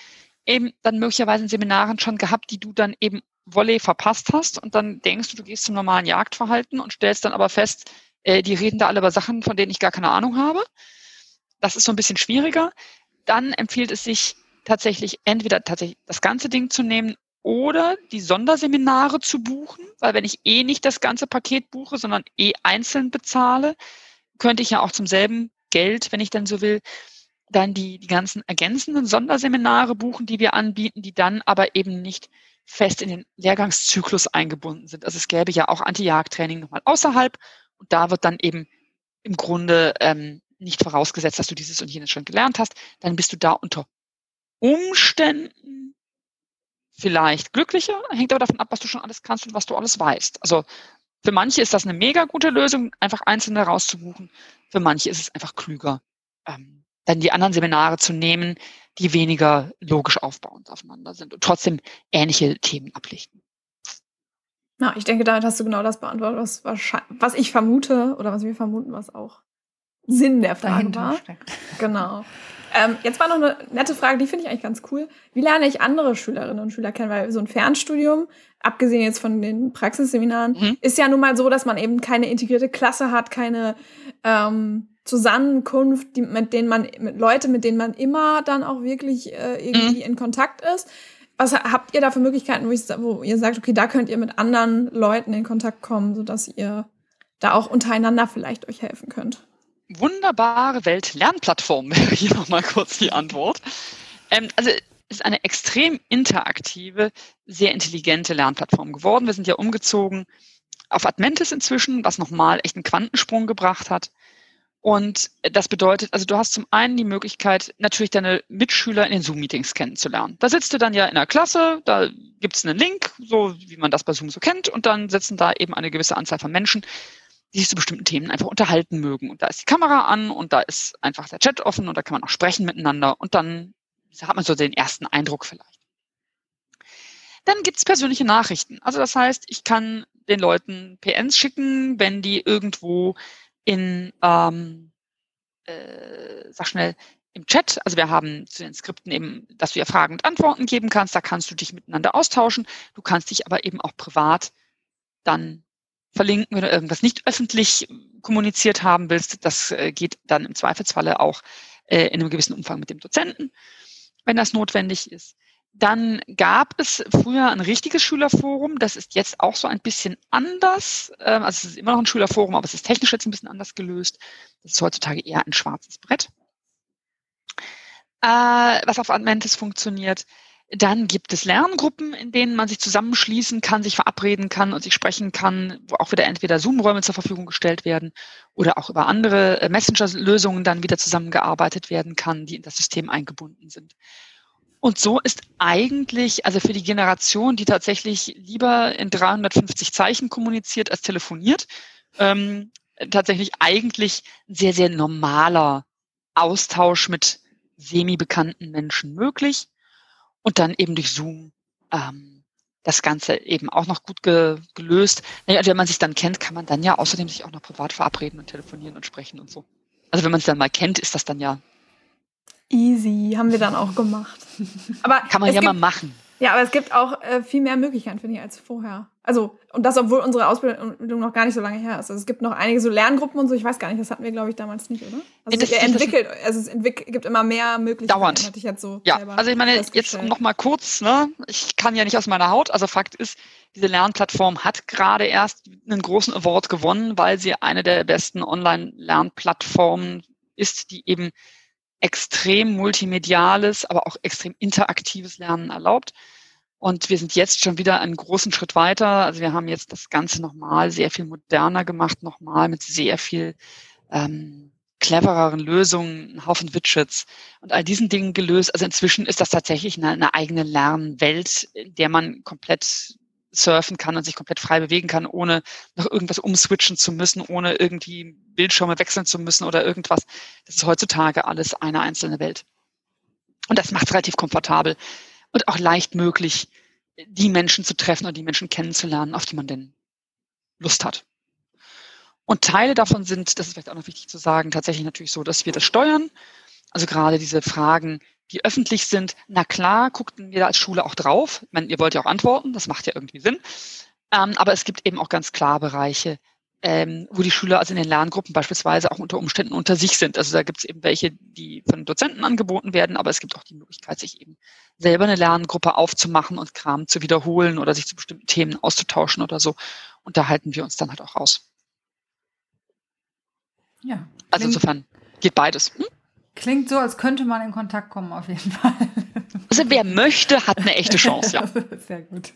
eben dann möglicherweise in Seminaren schon gehabt, die du dann eben Volley verpasst hast und dann denkst du, du gehst zum normalen Jagdverhalten und stellst dann aber fest, äh, die reden da alle über Sachen, von denen ich gar keine Ahnung habe. Das ist so ein bisschen schwieriger. Dann empfiehlt es sich tatsächlich entweder tatsächlich das ganze Ding zu nehmen oder die Sonderseminare zu buchen, weil wenn ich eh nicht das ganze Paket buche, sondern eh einzeln bezahle, könnte ich ja auch zum selben Geld, wenn ich dann so will, dann die, die ganzen ergänzenden Sonderseminare buchen, die wir anbieten, die dann aber eben nicht fest in den Lehrgangszyklus eingebunden sind. Also es gäbe ja auch Anti-Jagd-Training nochmal außerhalb und da wird dann eben im Grunde ähm, nicht vorausgesetzt, dass du dieses und jenes schon gelernt hast. Dann bist du da unter Umständen vielleicht glücklicher, hängt aber davon ab, was du schon alles kannst und was du alles weißt. Also für manche ist das eine mega gute Lösung, einfach einzelne rauszubuchen. Für manche ist es einfach klüger, ähm, dann die anderen Seminare zu nehmen, die weniger logisch aufbauend aufeinander sind und trotzdem ähnliche Themen ablichten. Ja, ich denke, damit hast du genau das beantwortet, was, was ich vermute oder was wir vermuten, was auch Sinn der Frage Dahinter war. Steckt. Genau. Ähm, jetzt war noch eine nette Frage, die finde ich eigentlich ganz cool. Wie lerne ich andere Schülerinnen und Schüler kennen? Weil so ein Fernstudium, abgesehen jetzt von den Praxisseminaren, mhm. ist ja nun mal so, dass man eben keine integrierte Klasse hat, keine ähm, Zusammenkunft, die, mit denen man, mit Leute, mit denen man immer dann auch wirklich äh, irgendwie mhm. in Kontakt ist. Was habt ihr da für Möglichkeiten, wo, ich, wo ihr sagt, okay, da könnt ihr mit anderen Leuten in Kontakt kommen, sodass ihr da auch untereinander vielleicht euch helfen könnt? Wunderbare Welt-Lernplattform wäre hier nochmal kurz die Antwort. Ähm, also ist eine extrem interaktive, sehr intelligente Lernplattform geworden. Wir sind ja umgezogen auf Admentis inzwischen, was nochmal echt einen Quantensprung gebracht hat. Und das bedeutet, also du hast zum einen die Möglichkeit, natürlich deine Mitschüler in den Zoom-Meetings kennenzulernen. Da sitzt du dann ja in der Klasse, da gibt's einen Link, so wie man das bei Zoom so kennt, und dann sitzen da eben eine gewisse Anzahl von Menschen, die sich zu bestimmten Themen einfach unterhalten mögen. Und da ist die Kamera an und da ist einfach der Chat offen und da kann man auch sprechen miteinander und dann hat man so den ersten Eindruck vielleicht. Dann gibt's persönliche Nachrichten. Also das heißt, ich kann den Leuten PNs schicken, wenn die irgendwo in, ähm, äh, sag schnell, im Chat, also wir haben zu den Skripten eben, dass du ja Fragen und Antworten geben kannst, da kannst du dich miteinander austauschen. Du kannst dich aber eben auch privat dann verlinken, wenn du irgendwas nicht öffentlich kommuniziert haben willst. Das äh, geht dann im Zweifelsfalle auch äh, in einem gewissen Umfang mit dem Dozenten, wenn das notwendig ist. dann gab es früher ein richtiges Schülerforum. Das ist jetzt auch so ein bisschen anders. Ähm, also es ist immer noch ein Schülerforum, aber es ist technisch jetzt ein bisschen anders gelöst. Das ist heutzutage eher ein schwarzes Brett, äh, was auf Admentis funktioniert. Dann gibt es Lerngruppen, in denen man sich zusammenschließen kann, sich verabreden kann und sich sprechen kann, wo auch wieder entweder Zoom-Räume zur Verfügung gestellt werden oder auch über andere äh, Messenger-Lösungen dann wieder zusammengearbeitet werden kann, die in das System eingebunden sind. Und so ist eigentlich, also für die Generation, die tatsächlich lieber in 350 Zeichen kommuniziert als telefoniert, ähm, tatsächlich eigentlich ein sehr, sehr normaler Austausch mit semi-bekannten Menschen möglich und dann eben durch Zoom ähm, das Ganze eben auch noch gut ge gelöst. Naja, wenn man sich dann kennt, kann man dann ja außerdem sich auch noch privat verabreden und telefonieren und sprechen und so. Also wenn man es dann mal kennt, ist das dann ja Easy, haben wir dann auch gemacht. Aber Kann man ja gibt, mal machen. Ja, aber es gibt auch äh, viel mehr Möglichkeiten, finde ich, als vorher. Also, und das, obwohl unsere Ausbildung noch gar nicht so lange her ist. Also es gibt noch einige so Lerngruppen und so, ich weiß gar nicht, das hatten wir, glaube ich, damals nicht, oder? Also es entwickelt, also es entwickelt, gibt immer mehr Möglichkeiten. Dauernd. Hatte ich jetzt so ja, also ich meine, jetzt noch mal kurz, ne? ich kann ja nicht aus meiner Haut, also Fakt ist, diese Lernplattform hat gerade erst einen großen Award gewonnen, weil sie eine der besten Online-Lernplattformen ist, die eben extrem multimediales, aber auch extrem interaktives Lernen erlaubt. Und wir sind jetzt schon wieder einen großen Schritt weiter. Also wir haben jetzt das Ganze nochmal sehr viel moderner gemacht, nochmal mit sehr viel ähm, clevereren Lösungen, einen Haufen Widgets und all diesen Dingen gelöst. Also inzwischen ist das tatsächlich eine, eine eigene Lernwelt, in der man komplett surfen kann und sich komplett frei bewegen kann, ohne noch irgendwas umswitchen zu müssen, ohne irgendwie Bildschirme wechseln zu müssen oder irgendwas. Das ist heutzutage alles eine einzelne Welt. Und das macht es relativ komfortabel und auch leicht möglich, die Menschen zu treffen und die Menschen kennenzulernen, auf die man denn Lust hat. Und Teile davon sind, das ist vielleicht auch noch wichtig zu sagen, tatsächlich natürlich so, dass wir das steuern. Also gerade diese Fragen, die öffentlich sind, na klar, guckten wir da als Schule auch drauf. Ich meine, ihr wollt ja auch antworten, das macht ja irgendwie Sinn. Ähm, aber es gibt eben auch ganz klar Bereiche, ähm, wo die Schüler also in den Lerngruppen beispielsweise auch unter Umständen unter sich sind. Also da gibt es eben welche, die von Dozenten angeboten werden, aber es gibt auch die Möglichkeit, sich eben selber eine Lerngruppe aufzumachen und Kram zu wiederholen oder sich zu bestimmten Themen auszutauschen oder so. Und da halten wir uns dann halt auch raus. Ja. Also insofern geht beides. Hm? Klingt so, als könnte man in Kontakt kommen, auf jeden Fall. Also wer möchte, hat eine echte Chance, ja. Sehr gut.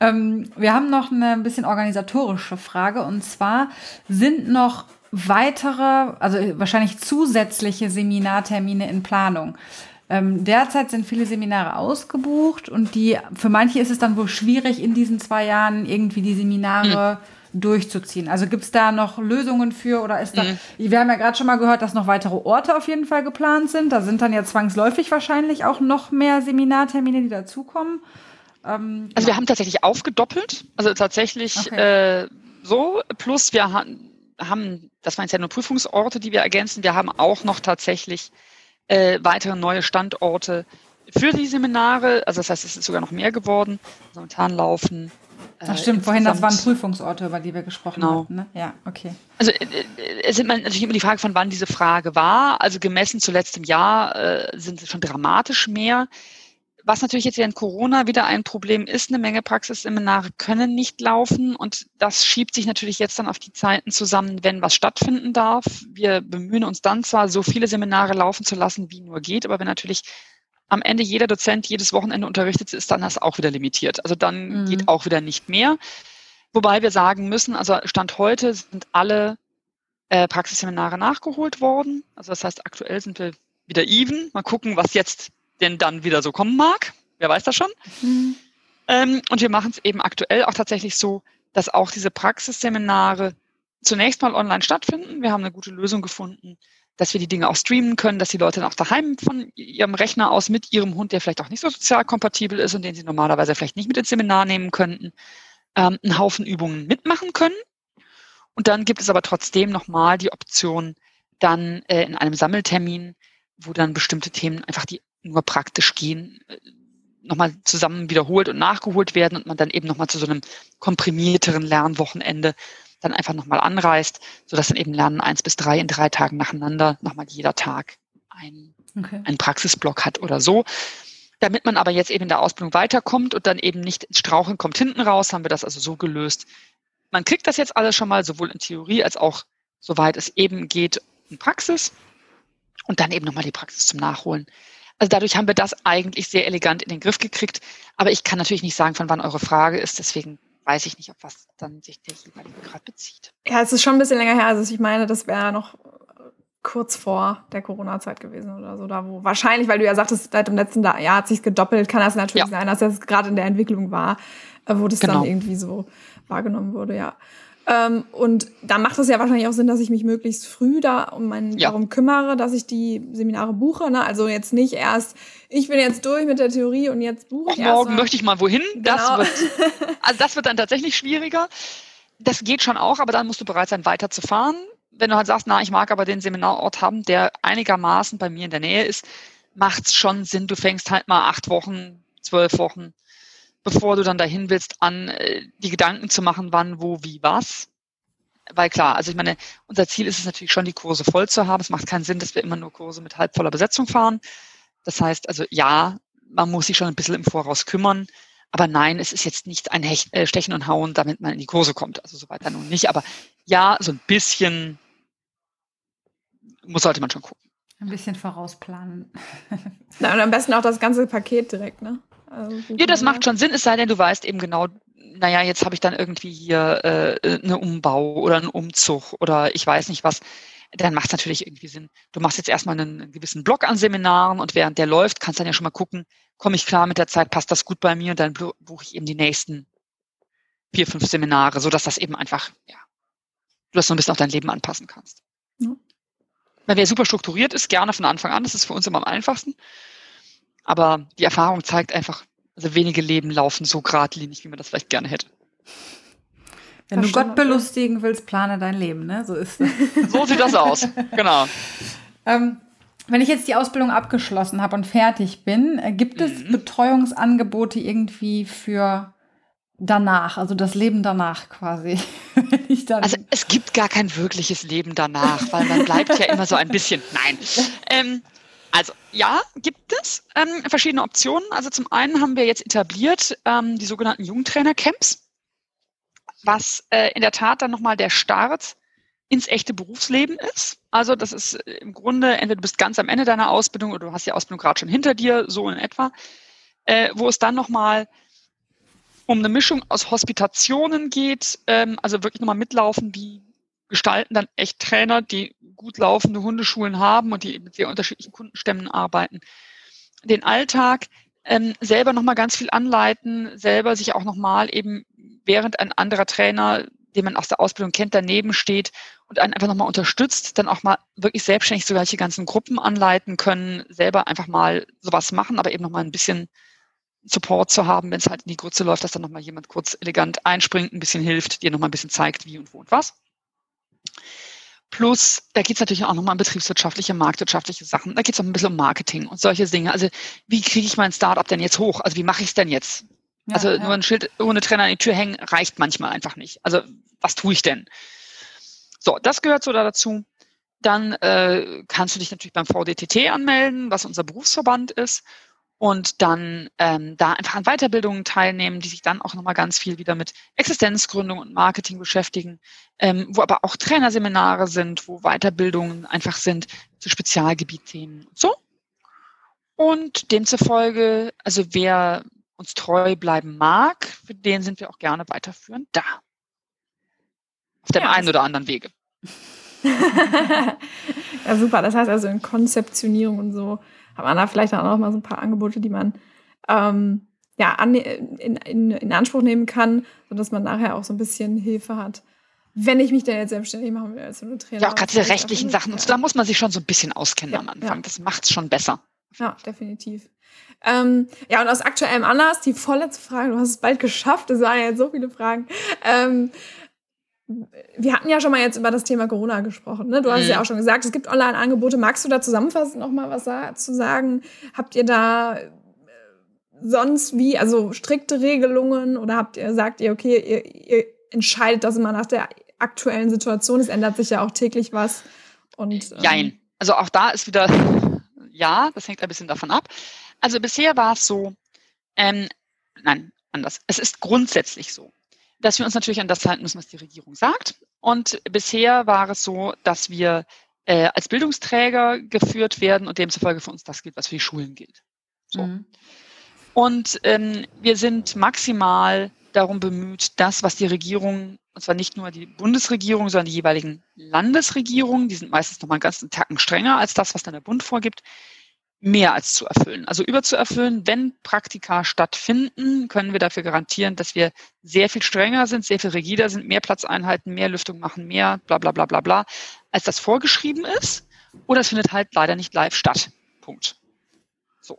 Ähm, wir haben noch eine ein bisschen organisatorische Frage und zwar sind noch weitere, also wahrscheinlich zusätzliche Seminartermine in Planung. Ähm, derzeit sind viele Seminare ausgebucht und die, für manche ist es dann wohl schwierig, in diesen zwei Jahren irgendwie die Seminare mhm durchzuziehen. Also gibt es da noch Lösungen für oder ist da, mhm. wir haben ja gerade schon mal gehört, dass noch weitere Orte auf jeden Fall geplant sind. Da sind dann ja zwangsläufig wahrscheinlich auch noch mehr Seminartermine, die dazukommen. Ähm, also wir haben tatsächlich aufgedoppelt, also tatsächlich okay. äh, so, plus wir ha haben, das waren jetzt ja nur Prüfungsorte, die wir ergänzen, wir haben auch noch tatsächlich äh, weitere neue Standorte für die Seminare, also das heißt, es ist sogar noch mehr geworden. Momentan laufen Ach stimmt, vorhin, das waren Prüfungsorte, über die wir gesprochen genau. hatten. Ne? Ja, okay. Also äh, äh, es ist natürlich immer die Frage, von wann diese Frage war. Also gemessen zu letztem Jahr äh, sind es schon dramatisch mehr. Was natürlich jetzt während Corona wieder ein Problem ist, eine Menge Praxisseminare können nicht laufen und das schiebt sich natürlich jetzt dann auf die Zeiten zusammen, wenn was stattfinden darf. Wir bemühen uns dann zwar, so viele Seminare laufen zu lassen, wie nur geht, aber wenn natürlich am Ende jeder Dozent jedes Wochenende unterrichtet, ist dann das auch wieder limitiert. Also dann mhm. geht auch wieder nicht mehr. Wobei wir sagen müssen, also Stand heute sind alle äh, Praxisseminare nachgeholt worden. Also das heißt, aktuell sind wir wieder even. Mal gucken, was jetzt denn dann wieder so kommen mag. Wer weiß das schon. Mhm. Ähm, und wir machen es eben aktuell auch tatsächlich so, dass auch diese Praxisseminare zunächst mal online stattfinden. Wir haben eine gute Lösung gefunden, dass wir die Dinge auch streamen können, dass die Leute dann auch daheim von ihrem Rechner aus mit ihrem Hund, der vielleicht auch nicht so sozial kompatibel ist und den sie normalerweise vielleicht nicht mit ins Seminar nehmen könnten, ähm, einen Haufen Übungen mitmachen können. Und dann gibt es aber trotzdem nochmal die Option, dann äh, in einem Sammeltermin, wo dann bestimmte Themen einfach, die nur praktisch gehen, äh, nochmal zusammen wiederholt und nachgeholt werden und man dann eben nochmal zu so einem komprimierteren Lernwochenende dann einfach nochmal anreist, sodass dann eben Lernen eins bis drei in drei Tagen nacheinander nochmal jeder Tag ein, okay. einen Praxisblock hat oder so. Damit man aber jetzt eben in der Ausbildung weiterkommt und dann eben nicht ins Strauchen kommt hinten raus, haben wir das also so gelöst. Man kriegt das jetzt alles schon mal sowohl in Theorie als auch, soweit es eben geht, in Praxis und dann eben nochmal die Praxis zum Nachholen. Also dadurch haben wir das eigentlich sehr elegant in den Griff gekriegt. Aber ich kann natürlich nicht sagen, von wann eure Frage ist. Deswegen weiß ich nicht, auf was dann sich der jeweilige gerade bezieht. Ja, es ist schon ein bisschen länger her. Also ich meine, das wäre noch kurz vor der Corona-Zeit gewesen oder so, da wo wahrscheinlich, weil du ja sagtest, seit dem letzten Jahr hat sich gedoppelt, kann das natürlich ja. sein, dass das gerade in der Entwicklung war, äh, wo das genau. dann irgendwie so wahrgenommen wurde, ja. Ähm, und da macht es ja wahrscheinlich auch Sinn, dass ich mich möglichst früh da um mein, ja. darum kümmere, dass ich die Seminare buche. Ne? Also jetzt nicht erst, ich bin jetzt durch mit der Theorie und jetzt buche ich erst. Morgen möchte ich mal wohin. Genau. Das, wird, also das wird dann tatsächlich schwieriger. Das geht schon auch, aber dann musst du bereit sein, weiterzufahren. Wenn du halt sagst, na, ich mag aber den Seminarort haben, der einigermaßen bei mir in der Nähe ist, macht es schon Sinn, du fängst halt mal acht Wochen, zwölf Wochen bevor du dann dahin willst, an äh, die Gedanken zu machen, wann, wo, wie, was. Weil klar, also ich meine, unser Ziel ist es natürlich schon, die Kurse voll zu haben. Es macht keinen Sinn, dass wir immer nur Kurse mit halbvoller Besetzung fahren. Das heißt also, ja, man muss sich schon ein bisschen im Voraus kümmern. Aber nein, es ist jetzt nicht ein Hecht, äh, Stechen und Hauen, damit man in die Kurse kommt. Also soweit dann nun nicht. Aber ja, so ein bisschen muss, sollte man schon gucken. Ein bisschen vorausplanen. Na, und am besten auch das ganze Paket direkt, ne? Also, ja, das macht schon Sinn, es sei denn, du weißt eben genau, naja, jetzt habe ich dann irgendwie hier äh, eine Umbau oder einen Umzug oder ich weiß nicht was, dann macht es natürlich irgendwie Sinn. Du machst jetzt erstmal einen, einen, gewissen Block an Seminaren und während der läuft, kannst dann ja schon mal gucken, komme ich klar mit der Zeit, passt das gut bei mir und dann buche ich eben die nächsten vier, fünf Seminare, sodass das eben einfach, ja, du das so ein bisschen auf dein Leben anpassen kannst. Ja. Weil wer super strukturiert ist, gerne von Anfang an, das ist für uns immer am einfachsten. Aber die Erfahrung zeigt einfach, also wenige Leben laufen so geradlinig, wie man das vielleicht gerne hätte. Wenn du Gott belustigen willst, plane dein Leben, ne? So ist es. so sieht das aus, genau. Ähm, wenn ich jetzt die Ausbildung abgeschlossen habe und fertig bin, äh, gibt es mhm. Betreuungsangebote irgendwie für danach, also das Leben danach quasi? also es gibt gar kein wirkliches Leben danach, weil man bleibt ja immer so ein bisschen, nein. Ähm, also ja, gibt es ähm, verschiedene Optionen. Also zum einen haben wir jetzt etabliert ähm, die sogenannten Jugendtrainer-Camps, was äh, in der Tat dann nochmal der Start ins echte Berufsleben ist. Also das ist äh, im Grunde, entweder du bist ganz am Ende deiner Ausbildung oder du hast die Ausbildung gerade schon hinter dir, so in etwa, äh, wo es dann nochmal um eine Mischung aus Hospitationen geht, ähm, also wirklich nochmal mitlaufen, wie gestalten dann echt Trainer, die gut laufende Hundeschulen haben und die mit sehr unterschiedlichen Kundenstämmen arbeiten, den Alltag ähm, selber nochmal ganz viel anleiten, selber sich auch nochmal eben, während ein anderer Trainer, den man aus der Ausbildung kennt, daneben steht und einen einfach nochmal unterstützt, dann auch mal wirklich selbstständig solche ganzen Gruppen anleiten können, selber einfach mal sowas machen, aber eben nochmal ein bisschen Support zu haben, wenn es halt in die Grütze läuft, dass dann nochmal jemand kurz elegant einspringt, ein bisschen hilft, dir nochmal ein bisschen zeigt, wie und wo und was. Plus, da geht es natürlich auch nochmal um betriebswirtschaftliche, marktwirtschaftliche Sachen. Da geht es auch ein bisschen um Marketing und solche Dinge. Also wie kriege ich mein Startup denn jetzt hoch? Also wie mache ich es denn jetzt? Ja, also ja. nur ein Schild ohne Trainer an die Tür hängen reicht manchmal einfach nicht. Also was tue ich denn? So, das gehört so dazu. Dann äh, kannst du dich natürlich beim VDTT anmelden, was unser Berufsverband ist und dann ähm, da einfach an Weiterbildungen teilnehmen, die sich dann auch nochmal ganz viel wieder mit Existenzgründung und Marketing beschäftigen, ähm, wo aber auch Trainerseminare sind, wo Weiterbildungen einfach sind zu Spezialgebietthemen und so. Und demzufolge, also wer uns treu bleiben mag, für den sind wir auch gerne weiterführend da. Auf dem ja, einen oder anderen Wege. ja, super. Das heißt also in Konzeptionierung und so hat man da vielleicht auch noch mal so ein paar Angebote, die man ähm, ja, an, in, in, in Anspruch nehmen kann, sodass man nachher auch so ein bisschen Hilfe hat. Wenn ich mich dann jetzt selbstständig machen will als so eine Trainer. Ja, auch gerade diese rechtlichen Sachen. Und so, da muss man sich schon so ein bisschen auskennen ja, am Anfang. Ja. Das macht es schon besser. Ja, definitiv. Ähm, ja, und aus aktuellem Anlass, die vorletzte Frage, du hast es bald geschafft, es waren ja jetzt so viele Fragen. Ähm, wir hatten ja schon mal jetzt über das Thema Corona gesprochen. Ne? Du hast mhm. ja auch schon gesagt, es gibt Online-Angebote. Magst du da zusammenfassend noch mal was zu sagen? Habt ihr da äh, sonst wie, also strikte Regelungen oder habt ihr, sagt ihr, okay, ihr, ihr entscheidet das immer nach der aktuellen Situation? Es ändert sich ja auch täglich was. Und, ähm, Jein. Also auch da ist wieder ja, das hängt ein bisschen davon ab. Also bisher war es so, ähm, nein, anders. Es ist grundsätzlich so, dass wir uns natürlich an das halten müssen, was die Regierung sagt. Und bisher war es so, dass wir äh, als Bildungsträger geführt werden und demzufolge für uns das gilt, was für die Schulen gilt. So. Mhm. Und ähm, wir sind maximal darum bemüht, das, was die Regierung, und zwar nicht nur die Bundesregierung, sondern die jeweiligen Landesregierungen, die sind meistens nochmal einen ganzen Tacken strenger als das, was dann der Bund vorgibt, mehr als zu erfüllen. Also überzuerfüllen, wenn Praktika stattfinden, können wir dafür garantieren, dass wir sehr viel strenger sind, sehr viel rigider sind, mehr Platz einhalten, mehr Lüftung machen, mehr bla bla bla bla bla, als das vorgeschrieben ist. Oder es findet halt leider nicht live statt. Punkt. So.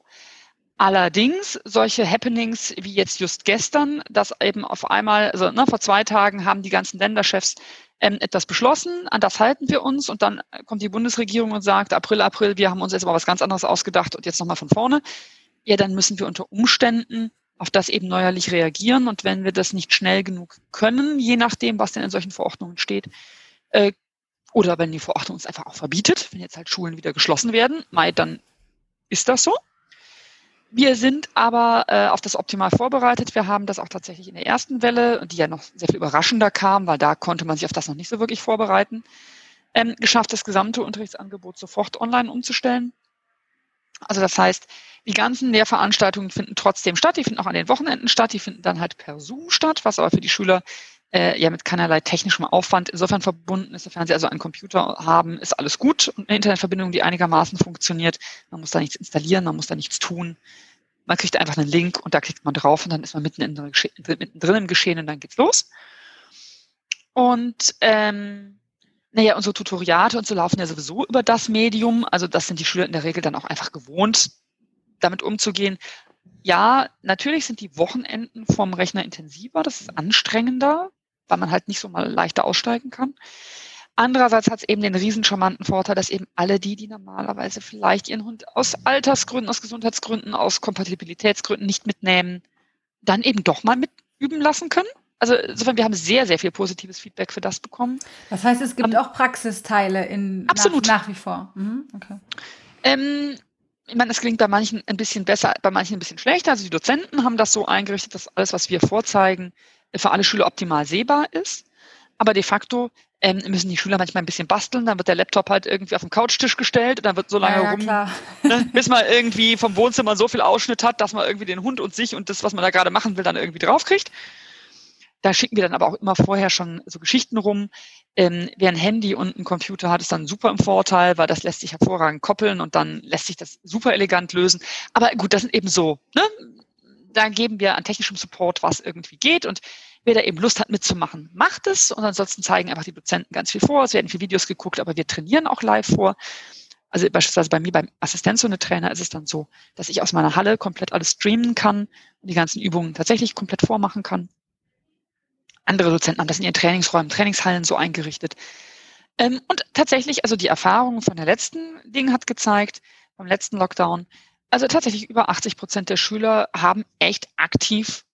Allerdings solche Happenings wie jetzt just gestern, dass eben auf einmal, also ne, vor zwei Tagen haben die ganzen Länderchefs ähm, etwas beschlossen, an das halten wir uns und dann kommt die Bundesregierung und sagt, April, April, wir haben uns jetzt mal was ganz anderes ausgedacht und jetzt nochmal von vorne. Ja, dann müssen wir unter Umständen auf das eben neuerlich reagieren und wenn wir das nicht schnell genug können, je nachdem, was denn in solchen Verordnungen steht, äh, oder wenn die Verordnung uns einfach auch verbietet, wenn jetzt halt Schulen wieder geschlossen werden, Mai, dann ist das so. Wir sind aber äh, auf das optimal vorbereitet. Wir haben das auch tatsächlich in der ersten Welle, die ja noch sehr viel überraschender kam, weil da konnte man sich auf das noch nicht so wirklich vorbereiten, ähm, geschafft, das gesamte Unterrichtsangebot sofort online umzustellen. Also das heißt, die ganzen Lehrveranstaltungen finden trotzdem statt. Die finden auch an den Wochenenden statt. Die finden dann halt per Zoom statt, was aber für die Schüler äh, ja mit keinerlei technischem Aufwand insofern verbunden ist. Sofern sie also einen Computer haben, ist alles gut und eine Internetverbindung, die einigermaßen funktioniert. Man muss da nichts installieren, man muss da nichts tun. Man kriegt einfach einen Link und da klickt man drauf und dann ist man mitten, in, mittendrin im Geschehen und dann geht's los. Und ähm, naja, unsere Tutoriate und so laufen ja sowieso über das Medium. Also das sind die Schüler in der Regel dann auch einfach gewohnt, damit umzugehen. Ja, natürlich sind die Wochenenden vom Rechner intensiver, das ist anstrengender, weil man halt nicht so mal leichter aussteigen kann. Andererseits hat es eben den riesen charmanten Vorteil, dass eben alle die, die normalerweise vielleicht ihren Hund aus Altersgründen, aus Gesundheitsgründen, aus Kompatibilitätsgründen nicht mitnehmen, dann eben doch mal mitüben lassen können. Also insofern, wir haben sehr, sehr viel positives Feedback für das bekommen. Das heißt, es gibt um, auch Praxisteile in absolut. Nach, nach wie vor. Mhm, okay. Ähm, ich meine, es klingt bei manchen ein bisschen besser, bei manchen ein bisschen schlechter. Also die Dozenten haben das so eingerichtet, dass alles, was wir vorzeigen, für alle Schüler optimal sehbar ist. Aber de facto ähm, müssen die Schüler manchmal ein bisschen basteln, dann wird der Laptop halt irgendwie auf den Couchtisch gestellt und dann wird so lange ja, ja, rum, ne, bis man irgendwie vom Wohnzimmer so viel Ausschnitt hat, dass man irgendwie den Hund und sich und das, was man da gerade machen will, dann irgendwie draufkriegt. Da schicken wir dann aber auch immer vorher schon so Geschichten rum. Ähm, wer ein Handy und ein Computer hat, ist dann super im Vorteil, weil das lässt sich hervorragend koppeln und dann lässt sich das super elegant lösen. Aber gut, das sind eben so, ne? Da geben wir an technischem Support, was irgendwie geht und Wer da eben Lust hat mitzumachen, macht es. Und ansonsten zeigen einfach die Dozenten ganz viel vor. Es werden viele Videos geguckt, aber wir trainieren auch live vor. Also beispielsweise bei mir beim Assistenzhundetrainer ist es dann so, dass ich aus meiner Halle komplett alles streamen kann und die ganzen Übungen tatsächlich komplett vormachen kann. Andere Dozenten haben das in ihren Trainingsräumen, Trainingshallen so eingerichtet. Ähm, und tatsächlich, also die Erfahrung von der letzten Ding hat gezeigt, beim letzten Lockdown, also tatsächlich über 80 Prozent der Schüler haben echt aktiv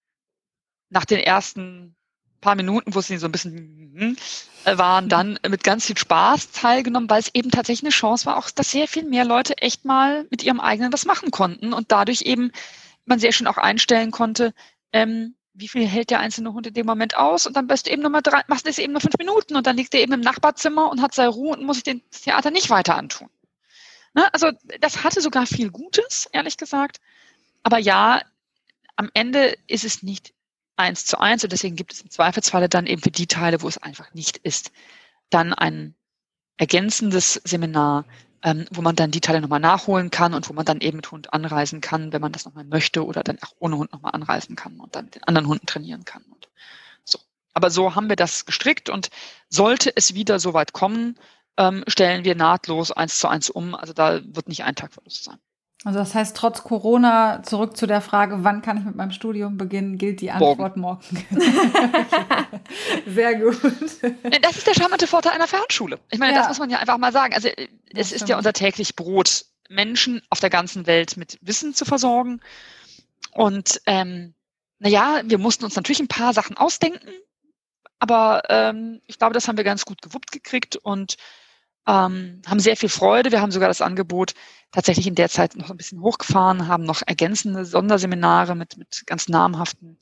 nach den ersten paar Minuten, wo sie so ein bisschen äh, waren, dann mit ganz viel Spaß teilgenommen, weil es eben tatsächlich eine Chance war, auch dass sehr viel mehr Leute echt mal mit ihrem eigenen was machen konnten und dadurch eben man sehr schön auch einstellen konnte, ähm, wie viel hält der einzelne Hund in dem Moment aus und dann bist du eben nur mal drei, machst du es eben nur fünf Minuten und dann liegt er eben im Nachbarzimmer und hat seine Ruhe und muss sich den Theater nicht weiter antun. Ne? Also das hatte sogar viel Gutes, ehrlich gesagt. Aber ja, am Ende ist es nicht eins zu eins und deswegen gibt es im Zweifelsfalle dann eben für die Teile, wo es einfach nicht ist, dann ein ergänzendes Seminar, ähm, wo man dann die Teile nochmal nachholen kann und wo man dann eben mit Hund anreisen kann, wenn man das nochmal möchte oder dann auch ohne Hund nochmal anreisen kann und dann mit den anderen Hunden trainieren kann. So. Aber so haben wir das gestrickt und sollte es wieder so weit kommen, ähm, stellen wir nahtlos eins zu eins um. Also da wird nicht ein Tag Verlust sein. Also das heißt, trotz Corona, zurück zu der Frage, wann kann ich mit meinem Studium beginnen, gilt die Antwort morgen. morgen. Sehr gut. Das ist der charmante Vorteil einer Fernschule. Ich meine, ja. das muss man ja einfach mal sagen. Also äh, es das ist ja unser täglich Brot, Menschen auf der ganzen Welt mit Wissen zu versorgen. Und ähm, naja, wir mussten uns natürlich ein paar Sachen ausdenken, aber ähm, ich glaube, das haben wir ganz gut gewuppt gekriegt und ähm, haben sehr viel Freude. Wir haben sogar das Angebot tatsächlich in der Zeit noch ein bisschen hochgefahren, haben noch ergänzende Sonderseminare mit, mit ganz namhaften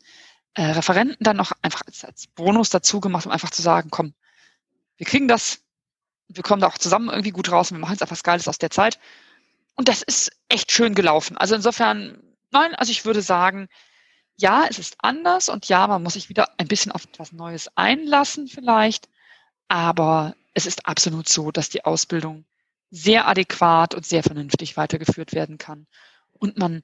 äh, Referenten dann noch einfach als, als Bonus dazu gemacht, um einfach zu sagen, komm, wir kriegen das, wir kommen da auch zusammen irgendwie gut raus und wir machen jetzt einfach was Geiles aus der Zeit. Und das ist echt schön gelaufen. Also insofern, nein, also ich würde sagen, ja, es ist anders und ja, man muss sich wieder ein bisschen auf etwas Neues einlassen vielleicht, aber es ist absolut so, dass die Ausbildung sehr adäquat und sehr vernünftig weitergeführt werden kann und man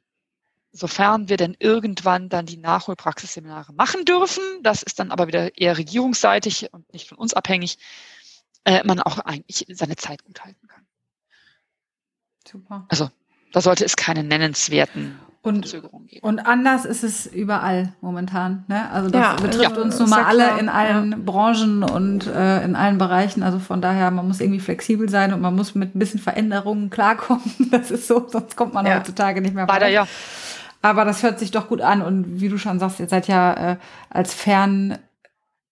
sofern wir denn irgendwann dann die Nachholpraxisseminare machen dürfen, das ist dann aber wieder eher regierungsseitig und nicht von uns abhängig, äh, man auch eigentlich seine Zeit gut halten kann. Super. Also da sollte es keine nennenswerten und. Und anders ist es überall momentan. Ne? Also das ja, betrifft ja, uns nun mal ja alle in allen. Branchen und äh, in allen Bereichen. Also von daher, man muss irgendwie flexibel sein und man muss mit ein bisschen Veränderungen klarkommen. Das ist so, sonst kommt man heutzutage nicht mehr weiter. ja. Aber das hört sich doch gut an. Und wie du schon sagst, ihr seid ja äh, als Fern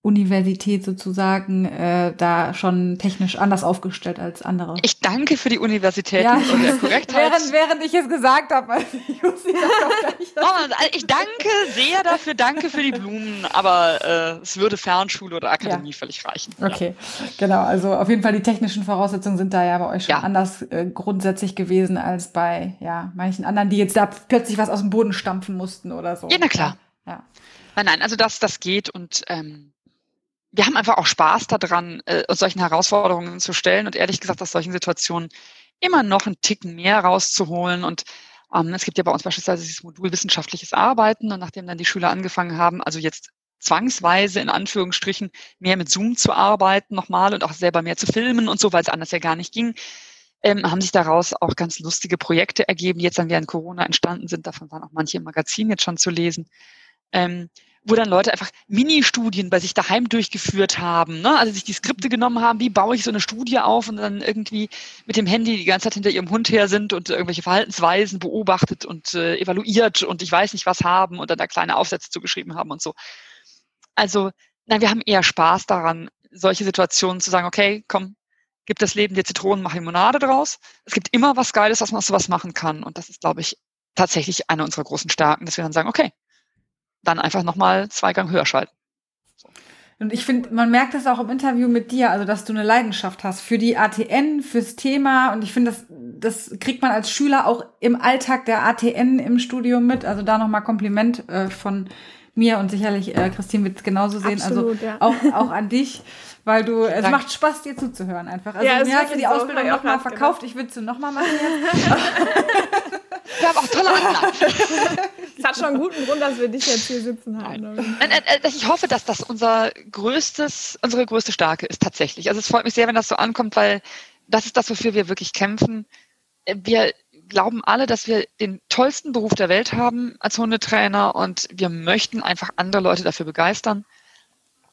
Universität sozusagen äh, da schon technisch anders aufgestellt als andere. Ich danke für die Universität ja. und der Korrektheit. während, während ich es gesagt habe, also ich, oh, ich danke sehr dafür, danke für die Blumen, aber äh, es würde Fernschule oder Akademie ja. völlig reichen. Okay, ja. genau. Also auf jeden Fall die technischen Voraussetzungen sind da ja bei euch schon anders äh, grundsätzlich gewesen als bei ja manchen anderen, die jetzt da plötzlich was aus dem Boden stampfen mussten oder so. Ja, na klar. Ja. Nein, nein, also das, das geht und ähm, wir haben einfach auch Spaß daran, äh, uns solchen Herausforderungen zu stellen und ehrlich gesagt aus solchen Situationen immer noch einen Ticken mehr rauszuholen. Und ähm, es gibt ja bei uns beispielsweise dieses Modul wissenschaftliches Arbeiten und nachdem dann die Schüler angefangen haben, also jetzt zwangsweise in Anführungsstrichen mehr mit Zoom zu arbeiten nochmal und auch selber mehr zu filmen und so, weil es anders ja gar nicht ging, ähm, haben sich daraus auch ganz lustige Projekte ergeben, die jetzt dann während Corona entstanden sind. Davon waren auch manche im Magazin jetzt schon zu lesen. Ähm, wo dann Leute einfach Mini-Studien bei sich daheim durchgeführt haben. Ne? Also sich die Skripte genommen haben, wie baue ich so eine Studie auf und dann irgendwie mit dem Handy die ganze Zeit hinter ihrem Hund her sind und irgendwelche Verhaltensweisen beobachtet und äh, evaluiert und ich weiß nicht was haben und dann da kleine Aufsätze zugeschrieben haben und so. Also, nein, wir haben eher Spaß daran, solche Situationen zu sagen, okay, komm, gib das Leben dir Zitronen, mach Limonade draus. Es gibt immer was Geiles, was man aus sowas machen kann. Und das ist, glaube ich, tatsächlich eine unserer großen Stärken, dass wir dann sagen, okay, dann einfach nochmal zwei Gang höher schalten. Und ich finde, man merkt das auch im Interview mit dir, also dass du eine Leidenschaft hast für die ATN, fürs Thema. Und ich finde, das, das kriegt man als Schüler auch im Alltag der ATN im Studium mit. Also da nochmal Kompliment äh, von mir und sicherlich äh, Christine wird es genauso sehen. Also Absolut, also ja. auch, auch an dich, weil du, es Dank. macht Spaß, dir zuzuhören einfach. Also ja, mir hast du die Ausbildung nochmal verkauft, ich würde sie nochmal machen jetzt. Wir haben auch tolle Anlagen. Es hat schon einen guten Grund, dass wir dich jetzt hier sitzen haben. Ich hoffe, dass das unser größtes, unsere größte Stärke ist tatsächlich. Also es freut mich sehr, wenn das so ankommt, weil das ist das, wofür wir wirklich kämpfen. Wir glauben alle, dass wir den tollsten Beruf der Welt haben als Hundetrainer und wir möchten einfach andere Leute dafür begeistern.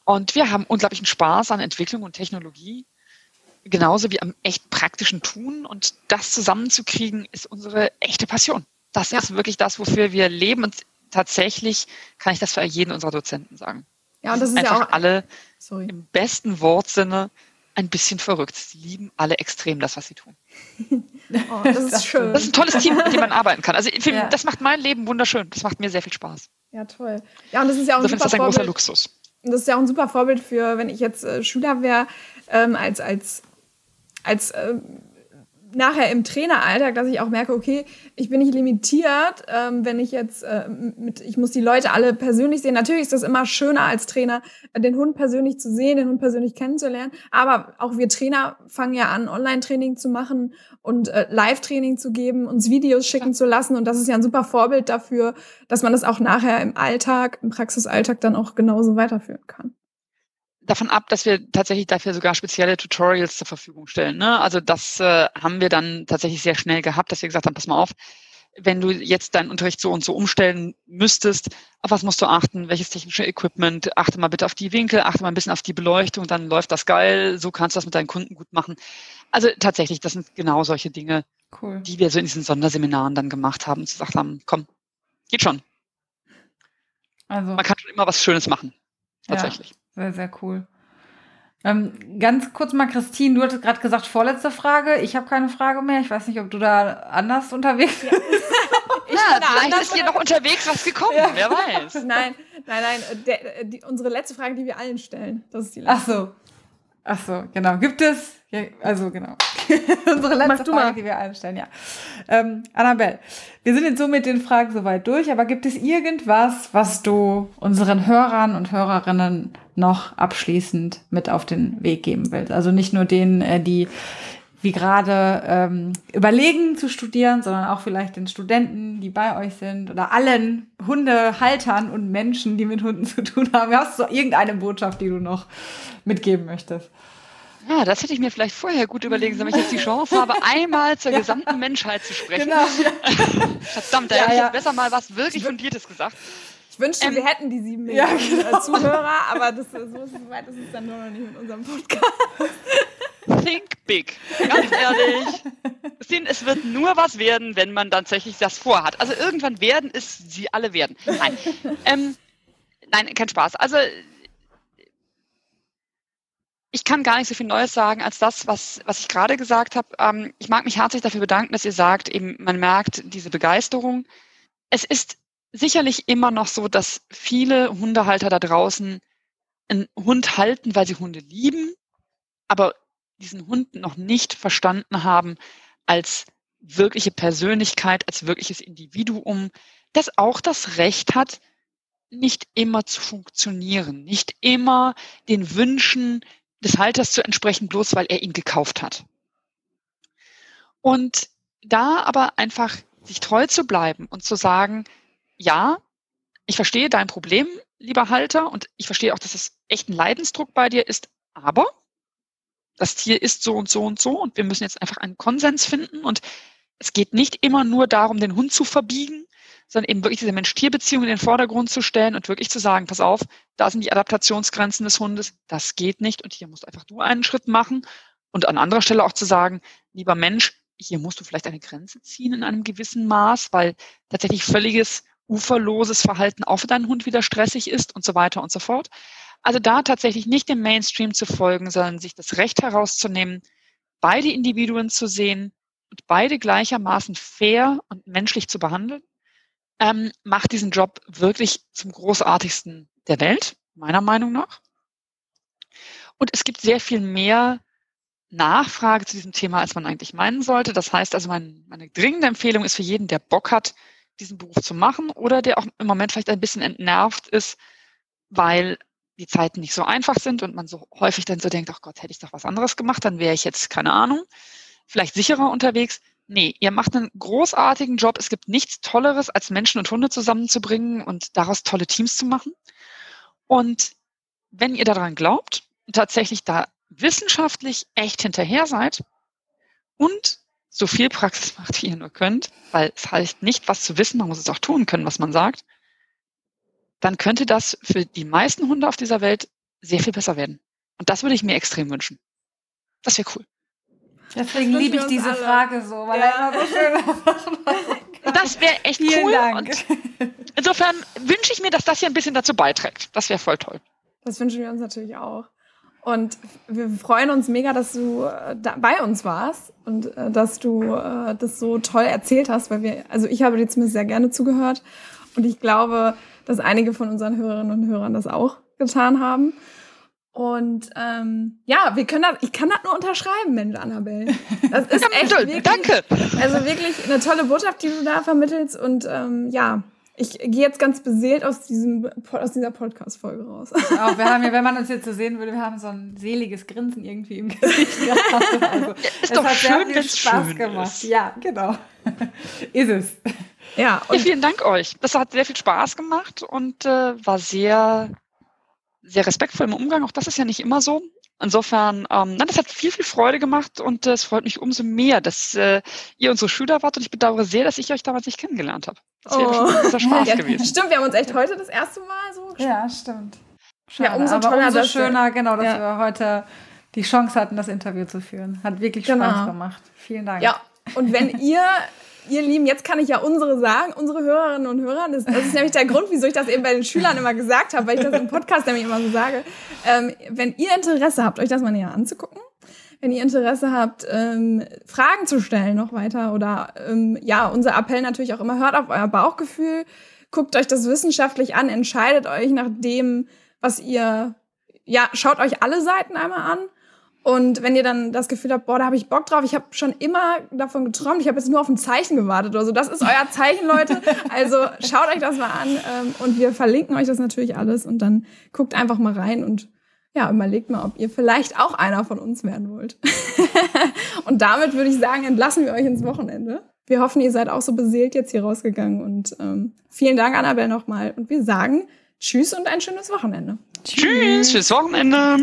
Und wir haben unglaublichen Spaß an Entwicklung und Technologie genauso wie am echt praktischen Tun. Und das zusammenzukriegen, ist unsere echte Passion. Das ja. ist wirklich das, wofür wir leben. Und tatsächlich kann ich das für jeden unserer Dozenten sagen. Ja, und das ist einfach ja auch alle sorry. im besten Wortsinne ein bisschen verrückt. Sie lieben alle extrem das, was sie tun. oh, das ist schön. Das ist ein tolles Team, mit dem man arbeiten kann. Also für, ja. das macht mein Leben wunderschön. Das macht mir sehr viel Spaß. Ja, toll. Ja, und das ist ja auch ein, super das ein großer Luxus. Das ist ja auch ein super Vorbild für, wenn ich jetzt äh, Schüler wäre, ähm, als, als als äh, nachher im Traineralltag, dass ich auch merke, okay, ich bin nicht limitiert, ähm, wenn ich jetzt äh, mit, ich muss die Leute alle persönlich sehen. Natürlich ist das immer schöner als Trainer, den Hund persönlich zu sehen, den Hund persönlich kennenzulernen. Aber auch wir Trainer fangen ja an, Online-Training zu machen und äh, Live-Training zu geben, uns Videos schicken zu lassen. Und das ist ja ein super Vorbild dafür, dass man das auch nachher im Alltag, im Praxisalltag dann auch genauso weiterführen kann davon ab, dass wir tatsächlich dafür sogar spezielle Tutorials zur Verfügung stellen. Ne? Also das äh, haben wir dann tatsächlich sehr schnell gehabt, dass wir gesagt haben, pass mal auf, wenn du jetzt deinen Unterricht so und so umstellen müsstest, auf was musst du achten, welches technische Equipment, achte mal bitte auf die Winkel, achte mal ein bisschen auf die Beleuchtung, dann läuft das geil, so kannst du das mit deinen Kunden gut machen. Also tatsächlich, das sind genau solche Dinge, cool. die wir so in diesen Sonderseminaren dann gemacht haben und gesagt haben, komm, geht schon. Also, Man kann schon immer was Schönes machen. Tatsächlich. Ja. Sehr, sehr cool. Ähm, ganz kurz mal, Christine, du hattest gerade gesagt, vorletzte Frage. Ich habe keine Frage mehr. Ich weiß nicht, ob du da anders unterwegs bist. Ja, ja vielleicht ist hier noch unterwegs was gekommen, ja. wer weiß. Nein, nein, nein. Der, die, unsere letzte Frage, die wir allen stellen. Das ist die letzte. Ach so. Ach so, genau. Gibt es, ja, also genau. Unsere letzte Frage, die wir einstellen, ja. Ähm, Annabelle, wir sind jetzt so mit den Fragen soweit durch, aber gibt es irgendwas, was du unseren Hörern und Hörerinnen noch abschließend mit auf den Weg geben willst? Also nicht nur denen, äh, die wie gerade ähm, überlegen zu studieren, sondern auch vielleicht den Studenten, die bei euch sind oder allen Hundehaltern und Menschen, die mit Hunden zu tun haben. Hast du irgendeine Botschaft, die du noch mitgeben möchtest? Ja, das hätte ich mir vielleicht vorher gut überlegen sollen, wenn ich jetzt die Chance habe, einmal zur gesamten Menschheit zu sprechen. Genau. Verdammt, da ja, hätte ich ja. besser mal was wirklich Fundiertes gesagt. Ich wünschte, ähm, wir hätten die sieben Millionen ja, genau. Zuhörer, aber das, so, so weit ist es dann nur noch nicht mit unserem Podcast. Think big. Ganz ehrlich. Es wird nur was werden, wenn man tatsächlich das vorhat. Also irgendwann werden es sie alle werden. Nein. Ähm, nein, kein Spaß. Also ich kann gar nicht so viel Neues sagen als das, was, was ich gerade gesagt habe. Ähm, ich mag mich herzlich dafür bedanken, dass ihr sagt, eben man merkt diese Begeisterung. Es ist sicherlich immer noch so, dass viele Hundehalter da draußen einen Hund halten, weil sie Hunde lieben, aber diesen Hund noch nicht verstanden haben als wirkliche Persönlichkeit, als wirkliches Individuum, das auch das Recht hat, nicht immer zu funktionieren, nicht immer den Wünschen des Halters zu entsprechen, bloß weil er ihn gekauft hat. Und da aber einfach sich treu zu bleiben und zu sagen, ja, ich verstehe dein Problem, lieber Halter, und ich verstehe auch, dass es echt ein Leidensdruck bei dir ist, aber das Tier ist so und so und so und wir müssen jetzt einfach einen Konsens finden und es geht nicht immer nur darum, den Hund zu verbiegen, sondern eben wirklich diese Mensch-Tier-Beziehung in den Vordergrund zu stellen und wirklich zu sagen, pass auf, da sind die Adaptationsgrenzen des Hundes, das geht nicht und hier musst einfach du einen Schritt machen und an anderer Stelle auch zu sagen, lieber Mensch, hier musst du vielleicht eine Grenze ziehen in einem gewissen Maß, weil tatsächlich völliges uferloses Verhalten auch für deinen Hund wieder stressig ist und so weiter und so fort. Also da tatsächlich nicht dem Mainstream zu folgen, sondern sich das Recht herauszunehmen, beide Individuen zu sehen und beide gleichermaßen fair und menschlich zu behandeln, ähm, macht diesen Job wirklich zum großartigsten der Welt, meiner Meinung nach. Und es gibt sehr viel mehr Nachfrage zu diesem Thema, als man eigentlich meinen sollte. Das heißt also, mein, meine dringende Empfehlung ist für jeden, der Bock hat, diesen Beruf zu machen oder der auch im Moment vielleicht ein bisschen entnervt ist, weil die Zeiten nicht so einfach sind und man so häufig dann so denkt, ach Gott, hätte ich doch was anderes gemacht, dann wäre ich jetzt, keine Ahnung, vielleicht sicherer unterwegs. Nee, ihr macht einen großartigen Job. Es gibt nichts Tolleres, als Menschen und Hunde zusammenzubringen und daraus tolle Teams zu machen. Und wenn ihr daran glaubt tatsächlich da wissenschaftlich echt hinterher seid und so viel Praxis macht, wie ihr nur könnt, weil es heißt nicht, was zu wissen, man muss es auch tun können, was man sagt, dann könnte das für die meisten Hunde auf dieser Welt sehr viel besser werden. Und das würde ich mir extrem wünschen. Das wäre cool. Deswegen liebe ich diese alle. Frage so, weil ja. er immer so schön Das wäre echt Vielen cool. Dank. Und insofern wünsche ich mir, dass das hier ein bisschen dazu beiträgt. Das wäre voll toll. Das wünschen wir uns natürlich auch. Und wir freuen uns mega, dass du äh, da bei uns warst und äh, dass du äh, das so toll erzählt hast, weil wir, also ich habe dir zumindest sehr gerne zugehört und ich glaube, dass einige von unseren Hörerinnen und Hörern das auch getan haben. Und ähm, ja, wir können das, ich kann das nur unterschreiben, Mensch, Annabelle. Das ist echt wirklich, Danke. Also wirklich eine tolle Botschaft, die du da vermittelst. Und ähm, ja, ich gehe jetzt ganz beseelt aus, diesem, aus dieser Podcast-Folge raus. Auch, wir haben ja, wenn man uns jetzt so sehen würde, wir haben so ein seliges Grinsen irgendwie im Gesicht gehabt. Also, ist doch hat schön, sehr viel Spaß gemacht. Ist. Ja, genau. ist es. Ja, ja, vielen Dank euch. Das hat sehr viel Spaß gemacht und äh, war sehr, sehr respektvoll im Umgang. Auch das ist ja nicht immer so. Insofern, ähm, nein, das hat viel, viel Freude gemacht und äh, es freut mich umso mehr, dass äh, ihr unsere Schüler wart und ich bedauere sehr, dass ich euch damals nicht kennengelernt habe. Das wäre oh. schon Spaß ja, gewesen. Stimmt, wir haben uns echt heute das erste Mal so gesprochen. Ja, stimmt. Schade, ja, umso toller, umso schöner, genau, dass ja. wir heute die Chance hatten, das Interview zu führen. Hat wirklich genau. Spaß gemacht. Vielen Dank. Ja, und wenn ihr ihr Lieben, jetzt kann ich ja unsere sagen, unsere Hörerinnen und Hörer. Das, das ist nämlich der Grund, wieso ich das eben bei den Schülern immer gesagt habe, weil ich das im Podcast nämlich immer so sage. Ähm, wenn ihr Interesse habt, euch das mal näher anzugucken, wenn ihr Interesse habt, ähm, Fragen zu stellen noch weiter oder ähm, ja, unser Appell natürlich auch immer, hört auf euer Bauchgefühl, guckt euch das wissenschaftlich an, entscheidet euch nach dem, was ihr, ja, schaut euch alle Seiten einmal an. Und wenn ihr dann das Gefühl habt, boah, da habe ich Bock drauf, ich habe schon immer davon geträumt, ich habe jetzt nur auf ein Zeichen gewartet oder so. Das ist euer Zeichen, Leute. Also schaut euch das mal an ähm, und wir verlinken euch das natürlich alles und dann guckt einfach mal rein und ja, überlegt mal, ob ihr vielleicht auch einer von uns werden wollt. und damit würde ich sagen, entlassen wir euch ins Wochenende. Wir hoffen, ihr seid auch so beseelt jetzt hier rausgegangen. Und ähm, vielen Dank, Annabelle, nochmal. Und wir sagen Tschüss und ein schönes Wochenende. Tschüss, schönes Wochenende.